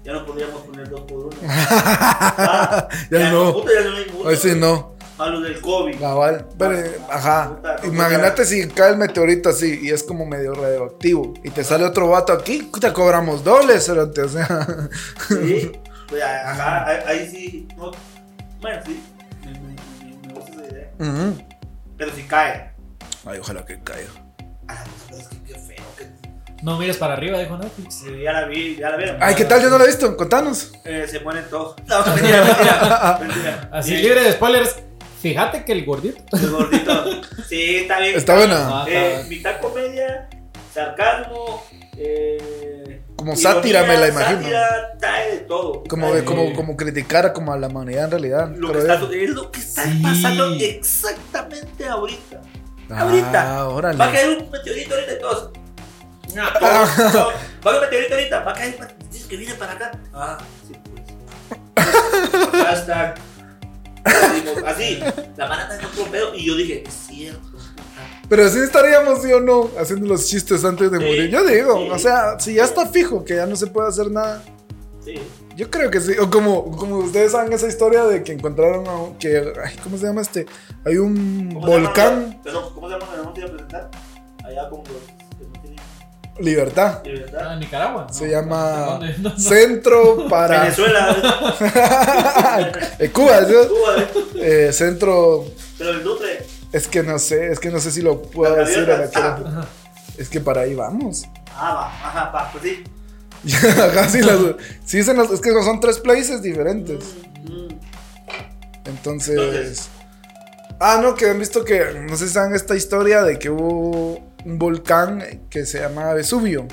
ya no podríamos poner dos por uno. Ah, Ya no. puta, ya no hay mucho. Hoy sí no. A lo del COVID. Cabal, pero, eh, ajá. Puta, Imagínate si cae el meteorito así y es como medio radioactivo y te sale otro vato aquí, te cobramos dobles, cerote, o sea. Sí. Pues, ajá, ahí, ahí sí. no, bueno, sí. Me, me- me- me gusta esa idea. Ujú. Pero si cae. Ay, ojalá que caiga. Ah, es que qué feo. Que, No mires para arriba, dijo Netflix. sí, ya la vi, ya la vieron. Ay, ¿qué tal? Yo no lo he visto, contanos. Eh, se mueren todos. No, mentira, mentira. mentira. Así Sí, libre de spoilers. Fíjate que el gordito. El gordito. Sí, está bien. Está buena. Eh, mitad comedia, sarcasmo, eh, Como ironía, sátira, me la imagino. Sátira, trae de todo. Como, de, como, como criticar como a la humanidad en realidad. lo que pero está, bien. es lo que está Sí. pasando exactamente ahorita. Ah, ahorita. órale. Va a caer un meteorito ahorita y todos. Ah, todos, todos. Va a caer un meteorito ahorita. Va a caer. Dice que viene para acá. Ah, sí, pues. Hashtag. Así, la mano está en otro pedo. Y yo dije, es cierto. Pero así estaríamos, sí o no, haciendo los chistes antes de Sí, morir. Yo digo, sí. o sea, si ya está fijo que ya no se puede hacer nada. Sí. Yo creo que sí. O como, como ustedes saben esa historia de que encontraron a un- que ay, ¿cómo se llama este? Hay un ¿Cómo se llama? volcán ¿cómo se llama? ¿Me vamos a presentar? Allá con Libertad. de Ah. Nicaragua. Se No, llama ¿dónde? No, no. Centro para Venezuela, Eh, Cuba, ¿sí? Cuba, ¿eh? Eh, centro pero el Dutre. Es que no sé, es que no sé si lo puedo La decir la. Es que para ahí vamos. Ah, va, ajá, va, pues sí. Ajá, sí, las- sí, se nos- es que son tres places diferentes. Mm, mm. Entonces. Entonces. Ah, no, que han visto que. No sé si saben esta historia de que hubo un volcán que se llama Vesubio.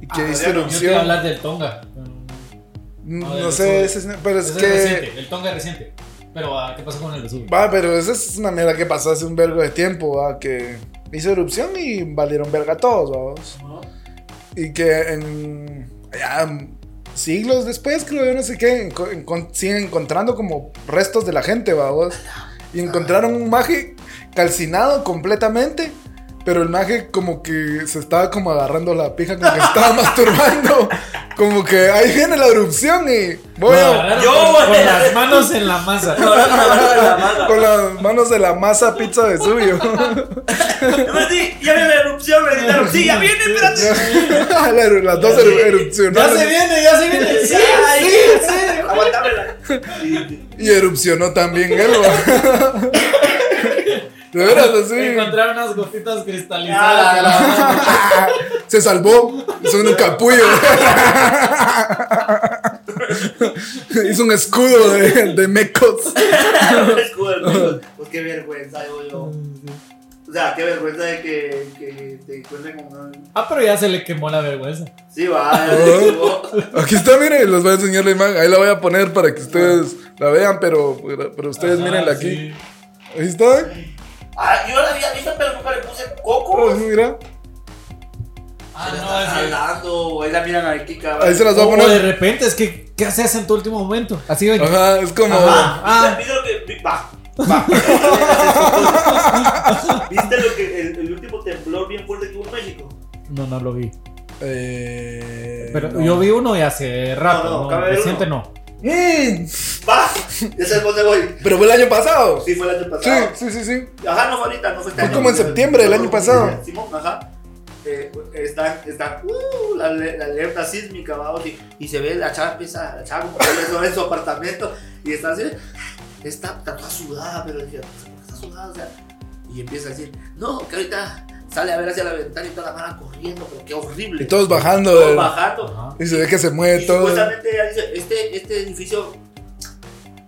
Y que Ah, hizo ya no, yo Yo quiero erupción. hablar del Tonga. No, no, del sé, ese es- pero es Ese que. es reciente. El Tonga es reciente. Pero, ah, ¿qué pasó con el Vesubio? Va, pero esa es una mierda que pasó hace un vergo de tiempo, va, que hizo erupción y valieron verga todos, vamos. Y que en. ya, siglos después, creo yo, no sé qué, enco- encon- siguen encontrando como restos de la gente, vamos. Y encontraron un maje calcinado completamente. Pero el maje como que se estaba como agarrando la pija, como que estaba masturbando. Como que ahí viene la erupción y voy Lo a, Yo con, voy con a- las manos en la masa. No, no, no, no, la con las manos de la masa pizza de suyo. Di, ya viene la erupción, me gritaron, sí, ya viene, espérate. Las dos eru- erupcionaron. Ya se viene, ya se viene. Sí, sí, ahí, sí. Aguantámela. Y- erupcionó también él. De veras, así. Encontraron unas gotitas cristalizadas. de la Ah, Se salvó. Hizo un capullo. Hizo un escudo de, de mecos. escudo del mundo. Pues qué vergüenza, digo yo. O sea, qué vergüenza de que, que te encuentren con una... Ah, pero ya se le quemó la vergüenza. Sí, va, ya Oh. Aquí está, miren, les voy a enseñar la imagen. Ahí la voy a poner para que ustedes la vean, pero, pero ustedes Ajá, mírenla aquí. sí. Ahí está. Ah, yo la había visto, pero nunca le puse coco. Oh, mira. Ah, no, es jalando, ahí la miran aquí, cabrón. Ahí se las voy a O de poner. repente, es que, ¿qué haces en tu último momento? Así, oye. Ajá, es como. Ajá, Ah. ¿viste, viste lo que... Va, va. ¿Viste lo que... El, el último temblor bien fuerte que hubo en México? No, no lo vi. Eh, Pero no. yo vi uno y hace rato. No, no, No, cabe ver reciente uno. no. Mm, Va, ya sabes dónde voy. pero fue el año pasado. Sí, fue el año Sí, pasado. sí, sí, sí. Ajá, no fue ahorita, no fue este Fue año. como en septiembre del año pasado. Simón, ajá. Eh, está, está, uh, la, ale- la alerta sísmica, vamos, y, y se ve la chava empieza, la chava como en su apartamento, y está así, está, está toda sudada, pero dije, "Pues, ¿por qué está sudada? O sea, y empieza a decir, no, que ahorita sale a ver hacia la ventana y toda la mano corriendo, pero qué horrible. Y todos bajando. Todos bajando. Ajá. Y se ve que se Y mueve todo. supuestamente ella dice, este, este edificio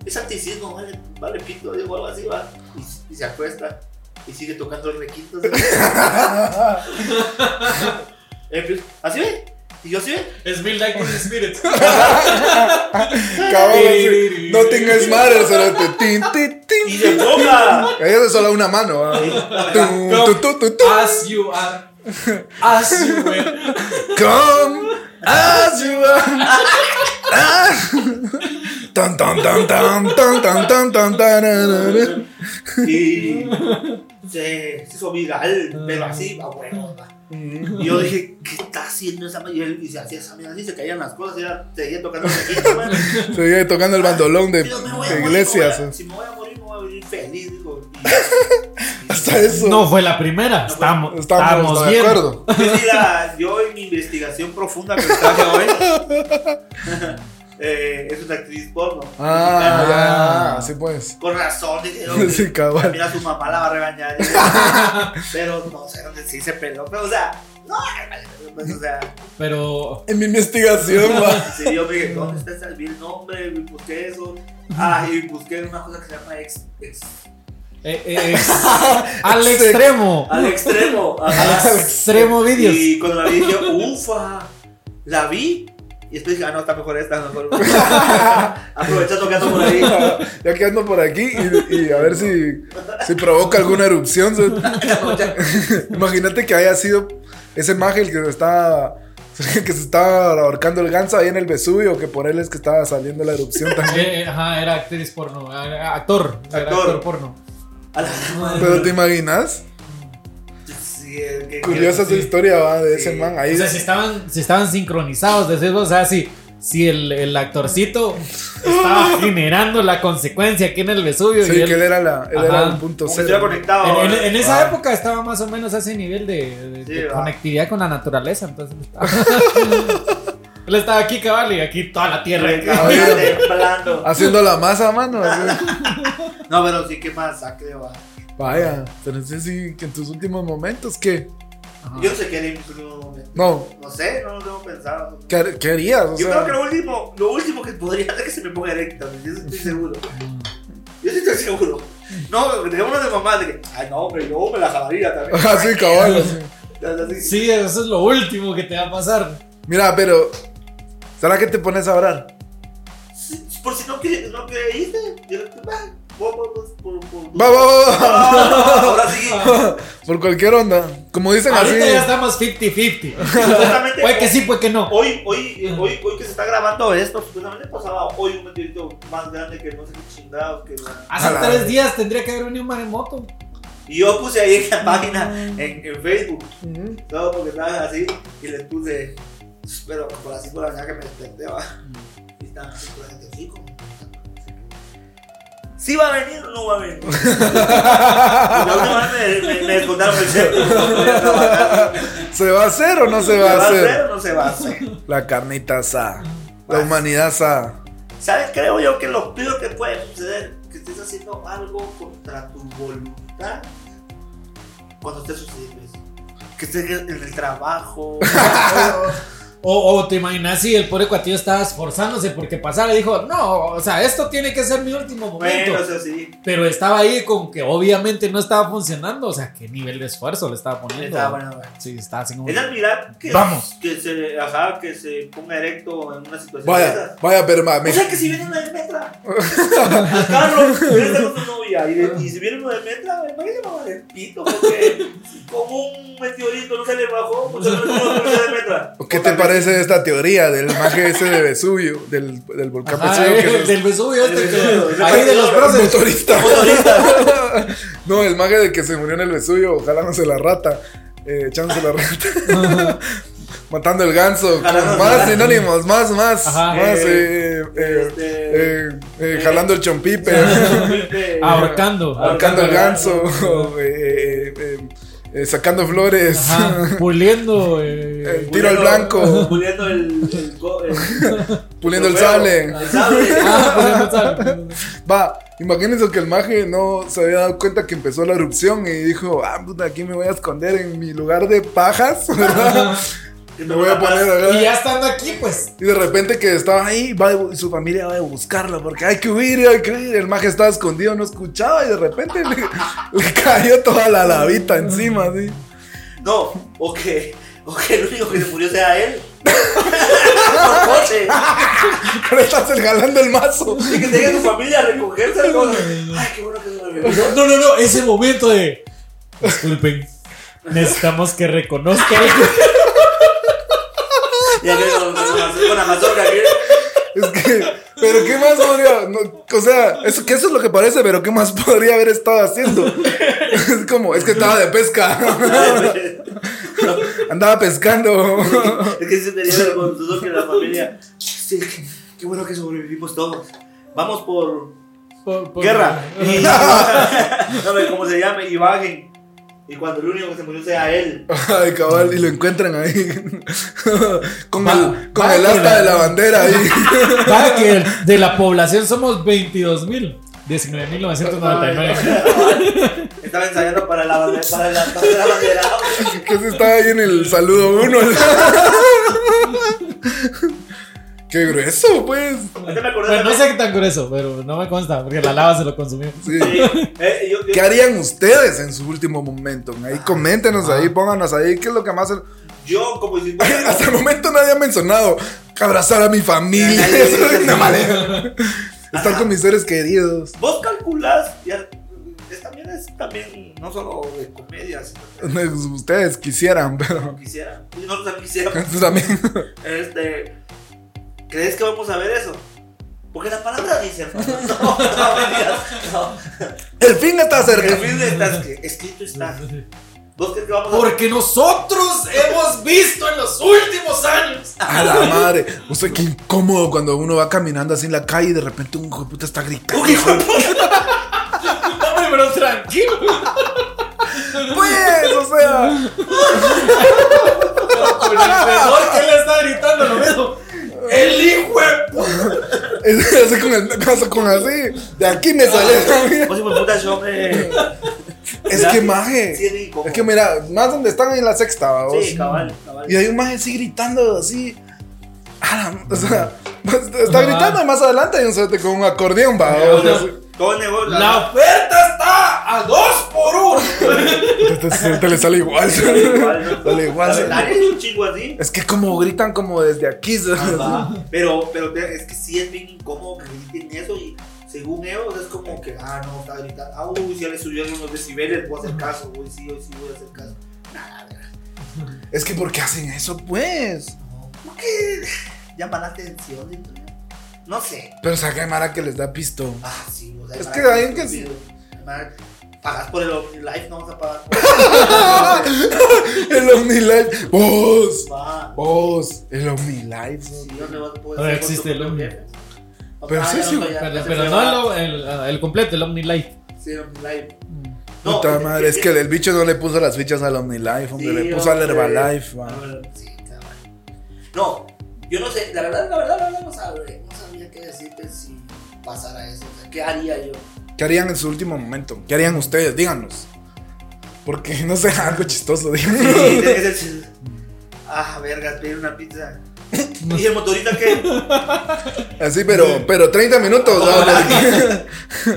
es antisismo, vale, vale pito, digo algo así, va. Y, y se acuesta y sigue tocando el requinto. Así ve. Y yo ve. Es Bill Like in Spirit. Cabrón, sí. No tengas madre, solo te tin, tin, tin. Y se toca. Ahí es solo una mano. ¿va? Tu, tu, tu, tu, tu. As you are. As you were. Come as you are. Ah. Tan, tan, tan, tan, tan, tan, tan, tan, tararara. Y se, se hizo viral, pero así, a huevo. Y yo dije, ¿qué está haciendo esa madre? Y él y se hacía esa mierda así, se caían las cosas y seguía tocando el. Sigue tocando el bandolón de, morir, iglesias. Si me voy a morir, me voy a vivir feliz, digo. Y- Hasta eso. No fue la primera. fue- Estamos, Estamos, estamos de bien. acuerdo. Yo, mira, yo en mi investigación profunda que traje hoy, eh, es una actriz porno. Ah, Ah. ya. Así pues. Con razón, dije yo. Sí, cabal. Mira, su mamá la va a regañar. pero no sé dónde sí se peló. Pero, o sea, no, pues, o sea, Pero. En mi investigación, va. sí, yo me dije, ¿dónde está ese? El nombre, y busqué eso. Ah, y busqué una cosa que se llama ex. ex eh, eh, ex- al extremo. al extremo. Al extremo videos. Y cuando la vi dije, ufa, la vi. Y después dije, ah, no, está mejor esta, mejor. Aprovechando que ando por ahí. Ya que ando por aquí y, y a ver si, si provoca alguna erupción. Imagínate que haya sido ese mago el que se está que se estaba ahorcando el ganso ahí en el Vesubio, que por él es que estaba saliendo la erupción también. Eh, eh, ajá, era actriz porno. era Actor. Era Actor. actor porno. Pero te imaginas? Curiosa que- esa historia va de Sí. ese man. Ahí O sea, si estaban, si estaban sincronizados, decís vos, o sea, si, si el, el actorcito estaba generando la consecuencia aquí en el Vesubio. sí, y él- que él era, la, él era un punto cero. conectado. en, en- en esa Ah. época estaba más o menos a ese nivel de, de- Sí, de va. conectividad con la naturaleza. Entonces, él estaba aquí, cabal, y aquí toda la tierra. Haciendo la masa, mano. así. No, pero sí, qué masacre, va. Vaya, pero no sé si que en tus últimos momentos, ¿qué? Ajá. Yo no sé qué haría en mis últimos momentos. No, No sé, no lo tengo pensado. ¿qué, qué harías? O Yo sea, creo que lo último, lo último que podría hacer es que se me ponga erecta, yo estoy seguro. Yo sí estoy seguro. No, dejémonos de mamá de que, ay no, hombre, yo me la jalaría también. Así, cabal, así. Así. Sí, eso es lo último que te va a pasar. Mira, pero. ¿Será que te pones a orar? Sí, Por si no, no creíste, yo, va, Va, va, va, va. Ah, ahora sí. Por cualquier onda. Como dicen así. Ahorita ya estamos 50-50. Supuestamente, Puede que sí, puede que no. Hoy, hoy, eh, hoy, hoy que se está grabando esto, supuestamente pasaba hoy un meteorito más grande que no sé qué chingados que la- Hace A la tres vez. días tendría que haber venido un maremoto. Y yo puse ahí en la página, en, en Facebook, Ujú. todo porque estaba así, y les puse, pero por así por la mañana que me desperté, va. Y estaban así por la gente, sí, como. ¿Sí va a venir o no va a venir? Y la última vez me, me, me descontaron el. ¿Se va a hacer o no se ¿Se va a va a hacer hacer? o no se va a hacer? La carnita asada. La humanidad asada. ¿Sabes? Creo yo que lo peor que puede suceder que estés haciendo algo contra tu voluntad cuando estés sucediendo eso. Que estés en el trabajo. O, o te imaginas si el pobre cuatillo estaba esforzándose porque pasara y dijo, no, o sea, esto tiene que ser mi último momento. bueno, eso sí. Pero estaba ahí con que obviamente no estaba funcionando. O sea, qué nivel de esfuerzo le estaba poniendo. Está bueno, bueno. Sí, estaba haciendo Es admirar que, Vamos. que se, ajá, que se ponga erecto en una situación de Vaya, esas. vaya, pero ma, me- O sea que si viene uno de Metra, Carlos, viene con su novia y, de- y si viene uno de Metra, imagínate mamá de pito, porque como un meteorito no se le bajó, pues no uno de Metra. ¿qué te parece esta teoría del maje ese de Vesubio, del, del volcán Ajá, Vesubio? que eh, nos- del Vesubio este que- ahí de los El próceres. motorista. no, el maje de que se murió en el Vesubio, jalándose la rata, eh, echándose la rata. Matando el ganso, con Jalándose más sinónimos, más, más, Ajá. más, Eh, eh, eh, este- eh, eh, jalando el chompipe, Ahorcando. ahorcando el ganso, eh, sacando flores, Ajá, puliendo. eh, El tiro al blanco. Puliendo el. el, go- el- puliendo el sable. Ah. Va, imagínense que el maje no se había dado cuenta que empezó la erupción y dijo, ah, puta, aquí me voy a esconder en mi lugar de pajas, ¿verdad? Que me voy a poner acá. Y ya estando aquí, pues. Y de repente que estaba ahí, va, y su familia va a buscarlo porque hay que huir, hay que huir. El maje estaba escondido, no escuchaba y de repente le, le cayó toda la lavita encima, así. No, o que, o que el único que se murió sea él. Por coche. Pero estás jalando el mazo. Y que tenga su familia a recogerse. Ay, qué bueno que sobrevivió. No, no, no, ese momento de. Disculpen. Necesitamos que reconozcan. Ya que con, la mazorca. Es que, pero ¿qué más podría? no, o sea, eso, que eso es lo que parece, pero ¿qué más podría haber estado haciendo? Es como, es que estaba de pesca. Andaba pescando. Es que se tenía vergonzoso que la familia. Sí, qué, qué bueno que sobrevivimos todos. Vamos por Por- por- guerra. Y, no sé cómo se llame, y bajen. Y cuando el único que se murió sea él. Ay, cabal, y lo encuentran ahí. Con Va- el, con va el que asta la- de la bandera ahí. Va que de la población somos 22 mil. 19.999. Estaba ensayando para la bandera. Para la, para la bandera. Que se estaba ahí en el saludo uno. Qué grueso, pues. Me Bueno, no sé qué tan grueso, pero no me consta, porque la lava se lo consumió. Sí. Sí, eh, yo- yo- ¿Qué harían ustedes en su último momento? Ahí coméntenos ahí, pónganos ahí, ¿qué es lo que más... Yo, como si Hasta el momento nadie ha mencionado abrazar a mi familia. Una manera. Estar con mis seres queridos. Vos calculás, ya, es, también es también, no solo de comedia, sino que Ustedes quisieran, pero. no quisieran, nosotros también quisiéramos, también. este, ¿crees que vamos a ver eso? Porque la palabra dice, hermano, no, no, me digas, no, El fin está el cerca. fin está escri- escrito está, ¿vos crees que vamos a ver? Porque nosotros hemos visto en los últimos años. A la madre. O sea, qué incómodo cuando uno va caminando así en la calle y de repente un hijo de puta está gritando. Uy, hijo de puta, Hombre, pero tranquilo. Pues, o sea. Con el menor que le está gritando lo mismo. El hijo de puta. Es así con el caso con así. De aquí me sale. vos de puta, yo, hombre, Es que maje. Sí, es que mira, más donde están en la sexta, vamos. sí, cabal, cabal, Y hay un maje así gritando así. A la- o sea, está gritando y más adelante hay un suerte con un acordeón, va. O sea, todo el negocio, La oferta está a dos por uno. Entonces te le sale igual. igual, ¿no? Sale igual. La verdad es un chingo así, Es que como gritan como desde aquí. ¿sabes? Pero, pero es que sí es bien incómodo que griten eso y según ellos es como que, ah, no, está gritando, ah, uy, ya le subieron unos decibeles, voy a hacer caso, uy, sí, hoy sí voy a hacer caso. Nada, nada. Es que ¿por qué hacen eso, pues? No, porque llaman la atención. No sé. Pero saca de Mara que les da pisto. Ah, sí, o sea, Es que mara hay en que. Hay mara- Pagas por el OmniLife, no vas a pagar por el OmniLife. Vos. Va. Vos. El OmniLife. Sí, ¿dónde vas a poder No hacer existe el Omni. Pero Ah, sí, sí, no, Pero, no el, el, el completo, el OmniLife. Sí, el OmniLife. Puta madre, es que el bicho no le puso las fichas al OmniLife, hombre, Sí, le puso al. Herbalife. Sí, cabrón. No, yo no sé, la verdad, la verdad, la verdad, no sabe, no sabe. Qué decirte si pasara eso. O sea, ¿Qué haría yo? ¿Qué harían en su último momento? ¿Qué harían ustedes? Díganos. Porque no sé, algo chistoso, Sí, díganos. tiene que ser chido. Ah, verga, pedir una pizza. ¿Y el motorista qué? Así, pero, pero 30 minutos. ¿no?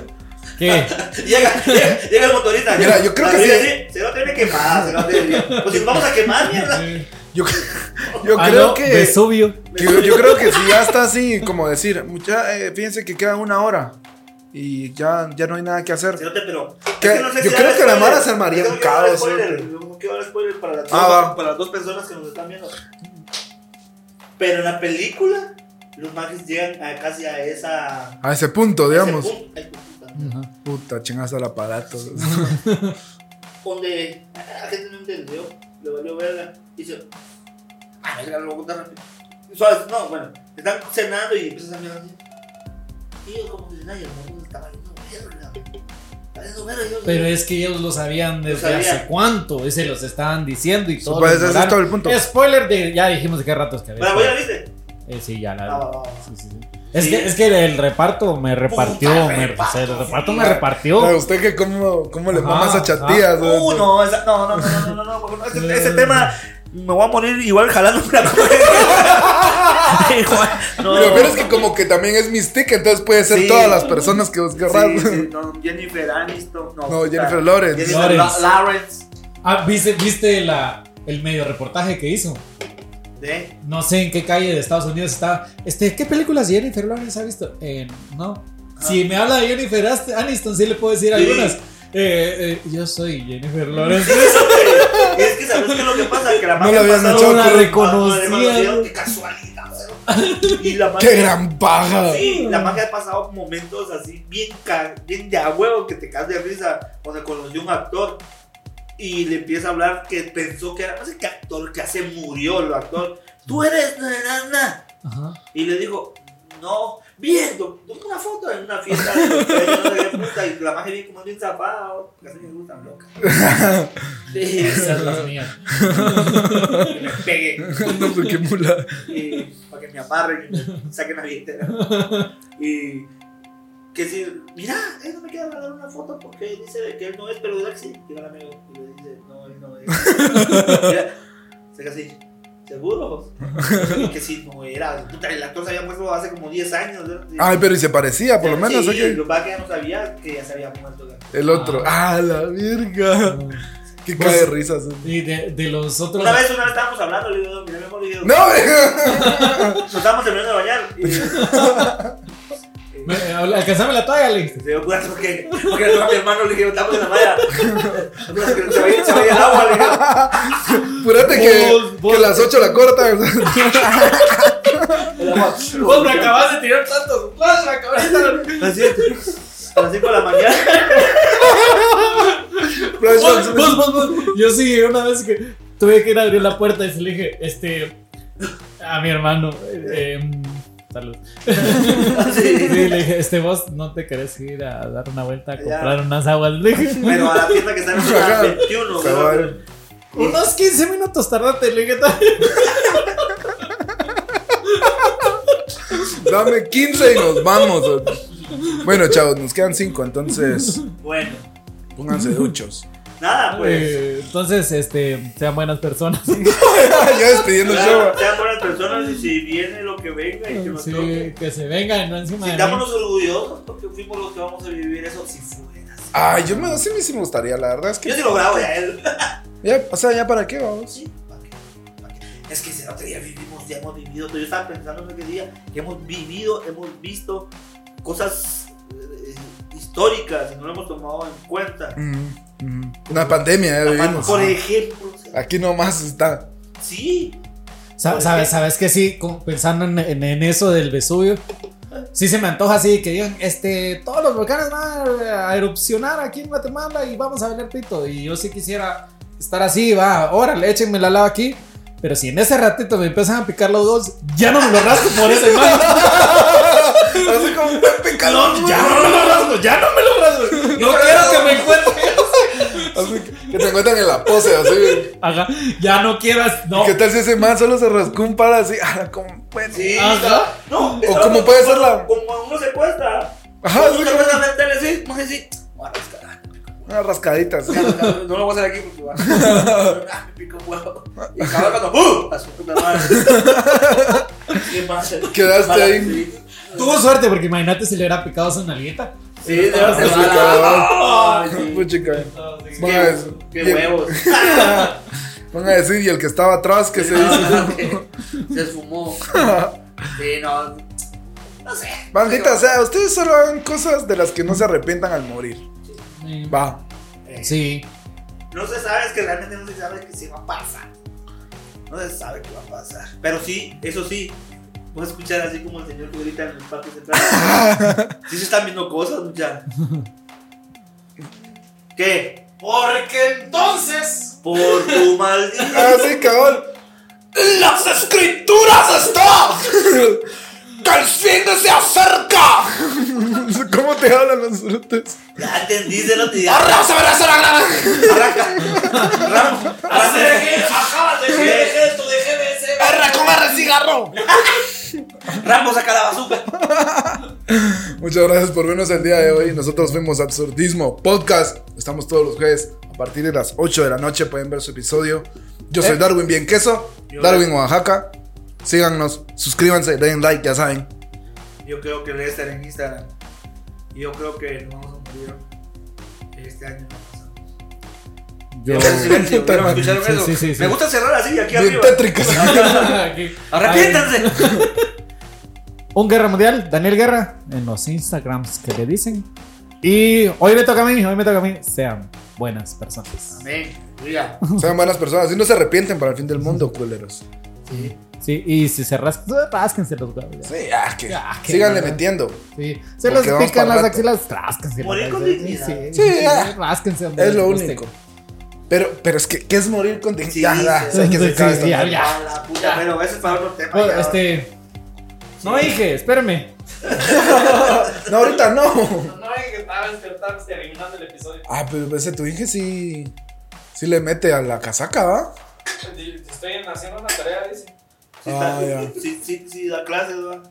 ¿Qué? Llega, llega, llega el motorista. Mira, yo creo que sí. Se lo tiene quemada, se. Pues si nos vamos a quemar, mierda. Yo, yo Ah, creo no, que. Vesubio. que- yo creo que si ya está así, como decir, mucha, eh, fíjense que queda una hora y ya, ya no hay nada que hacer. Pero. ¿Qué? es no sé Yo si creo que la spoiler. Mara se armaría que un caos, spoiler, cerote. No quiero dar spoiler para las, Ah, dos, para las dos personas que nos están viendo. Pero en la película, los magos llegan a casi a esa. A ese punto, digamos. ese punto. Ay, puta. Ajá. Puta, chingas al aparato. Donde la gente no entendió, le valió verga. Dice, ah, verga, lo voy a contar rápido. Suave, no, bueno, están cenando y empiezas a mirar así. Tío, como que nadie, el mundo está valiendo verga. Valiendo verga. yo- Pero es que ellos lo sabían desde sabían. hace cuánto. Y se los estaban diciendo y todo. Pues lo ese es todo el punto. Spoiler de. Ya dijimos de qué ratos que había. Bueno, ¿vos ya la viste? Eh, sí, ya la Ah, vi. Sí, sí, sí. Es, que, es que el reparto me repartió. Me, reparto, el reparto me repartió. Pero usted que cómo, cómo le mamas a chatías. Uh, no, no, no, no, no, no, no, no ese, tema me voy a morir igual jalando la no, Lo peor es que como que también es mística, entonces puede ser todas las personas que buscas. Sí, sí, no, Jennifer Aniston. No, no Jennifer Lawrence. Jennifer Lawrence. Lawrence. Ah, ¿viste, viste la, el medio reportaje que hizo? De. No sé en qué calle de Estados Unidos estaba. Este, ¿Qué películas Jennifer Lawrence ha visto? Eh, no. Si me habla de Jennifer Aniston, sí le puedo decir Sí. algunas. Eh, eh, yo soy Jennifer Lawrence. Es que sabes qué es lo que pasa, que la No magia lo habían hecho Una reconocida. Qué casualidad. Y la magia. ¡Qué gran paja! Sí, la magia ha pasado momentos así bien, bien de a huevo que te caes de risa cuando conoció un actor y le empieza a hablar que pensó que era no sé qué actor que se murió el actor tú eres nana Ajá. y le dijo no bien to- tomé una foto en una fiesta de puta, y la magia bien como bien zapado casi me gustan loca son las mías. que me pegue No qué mula. y para que me amarren y me saquen la billetera. y que decir, mira, él no me quiere regalar una foto porque dice que él no es, pero ¿verdad que sí? Y el amigo y le dice, no, él no es. mira, se queda así, ¿seguro? Y que sí, no era. Puta, el actor se había muerto hace como 10 años. Sí. Ay, pero y se parecía, por lo menos. Sí, ¿o qué? lo que ya no sabía que ya se había muerto. El otro. ¡Ah, la verga! ¡Qué Pues- cae de risas! Y de, de los otros. Una vez, una vez estábamos hablando, le digo, mira, mi amor, le digo, ¡No, nos estábamos terminando de bañar. Y, Alcanzame la toalla, le dio cuenta porque, porque a mi hermano, le dije, estamos en la malla. Que se vaya, se vaya el agua, le dije. Apúrate que, Vos- vos- que las 8 la corta. El agua. Vos me acabas de tirar tantos flash, me acabas de Así, a las 5 de la mañana. Vos, vos, vos, vos. Yo sí, una vez que tuve que ir a abrir la puerta y se le dije, este, a mi hermano, eh, salud. Así. Sí, le dije, este, vos no te querés ir a dar una vuelta a Ya. comprar unas aguas. Pero a la tienda que está en la Ajá. 21, Cabal. güey. unos 15 minutos tardate. Le dije, Dame 15 y nos vamos. Bueno, chavos, nos quedan 5, entonces Bueno, pónganse duchos. Nada, pues. eh, entonces, este, sean buenas personas. ya despidiendo el show. Sean, sean buenas personas y si viene lo que venga y que nos Sí, toque. que se vengan, no encima de mí. Sintámonos orgullosos porque fuimos los que vamos a vivir eso si fuera así. Ay, yo me, sí, me- sí me gustaría, la verdad es que. Yo sí lo grabo ya él. Ya, o sea, ¿ya para qué vamos? Sí, ¿para qué? ¿Para qué? Es que ese otro día vivimos, ya hemos vivido, yo estaba pensando en aquel día que hemos vivido, hemos visto cosas eh, históricas y no lo hemos tomado en cuenta. Mm. Una pandemia, ya vivimos. Por ejemplo, o sea, Aquí nomás está. sí, Sa- ¿Sabes, sabes que sí? Pensando en, en- en eso del Vesubio, sí se me antoja así que digan, este, todos los volcanes van a erupcionar aquí en Guatemala y vamos a valer pito. Y yo sí quisiera estar así, va, órale, échenme la lava aquí. Pero si en ese ratito me empiezan a picar los dos, ya no me lo rasco por esa imagen. Así como un Pepe Calón, Ya no me lo rasco, ya no me lo rasco. No quiero que me encuentren. Así que, te encuentran en la pose, así. Ajá, ya no quieras, no. ¿Qué tal si ese man solo se rascó un par así? Ah, como, bueno. Sí, Ajá. no. O como puede ser la- Como uno se cuesta. Ajá, Uno sí, se cuesta meterle así, más así. Voy a rascar. Una rascadita así. No lo voy a hacer aquí porque va. Ah, me pica un huevo. Y acaba cuando ¡Uh! A su puta madre. ¿Qué pasa? Quedaste ahí. sí. Tuvo suerte porque imagínate si le hubiera picado su nalguita. Sí, de verdad. Sí, sí. Qué- huevos. Van a decir, y el que estaba atrás, que se hizo. Se esfumó. Sí, no. No sé. Bandita, o sea, ustedes solo hagan cosas de las que no se arrepientan al morir. Va. Eh, Sí. No se sabe, es que realmente no se sabe que sí va a pasar. No se sabe qué va a pasar. Pero sí, eso sí. Puedes escuchar así como el señor que grita en el parque central. sí se están viendo cosas, muchachos. ¿Qué? Porque entonces. Por tu maldita. Ah, sí, cabrón. ¡Las escrituras están! ¡Que el fin se acerca! ¿Cómo te hablan los frutos? Ya entendí de lo que ¡Arra, se verá, se la grana! Arranca. Acabas de tu DGBS. ¡Arra con arra cigarro! Ramos saca la bazooka. Muchas gracias por vernos el día de hoy. Nosotros fuimos Absurdismo Podcast. Estamos todos los jueves a partir de las 8 de la noche. Pueden ver su episodio. Yo soy Eh. Darwin Bien Queso, Yo- Darwin Oaxaca. Síganos, suscríbanse, den like, ya saben. Yo creo que debe estar en Instagram. Y yo creo que nos vamos a morir este año. Yo. Ya, silencio, Puta ¿vieron? madre. ¿Escucharon Sí, eso? sí, sí, sí. Me gusta cerrar así, aquí Bien arriba. tétricas. Arrepiéntanse. Un Guerra Mundial, Daniel Guerra, en los Instagrams que le dicen. Y hoy me toca a mí, hoy me toca a mí. Sean buenas personas. Amén. Diga. Sean buenas personas. Y no se arrepienten para el fin del mundo, culeros. Sí. Sí, y si se rascan, rásquense los huevos. Sí, ya, que Ya, que síganle metiendo. Sí. Se los pican las rato. axilas, rásquense. Morir con Sí, dignidad. Sí, Sí, ya. rásquense. donde Es lo les guste. único. Pero, pero es que, ¿qué es morir con dignidad? Sí, ya, sí, sí, sí, esta ya, ya. A la puta, pero eso es para otro tema. Bueno, ya. este. No dije, espérame. No, ahorita no. No dije que estabas terminando el episodio. Ah, pero ese tu hija sí. Sí le mete a la casaca, ¿va? Estoy haciendo una tarea, dice. Sí, Ah, está- ya. sí, sí, sí, da clases, ¿verdad?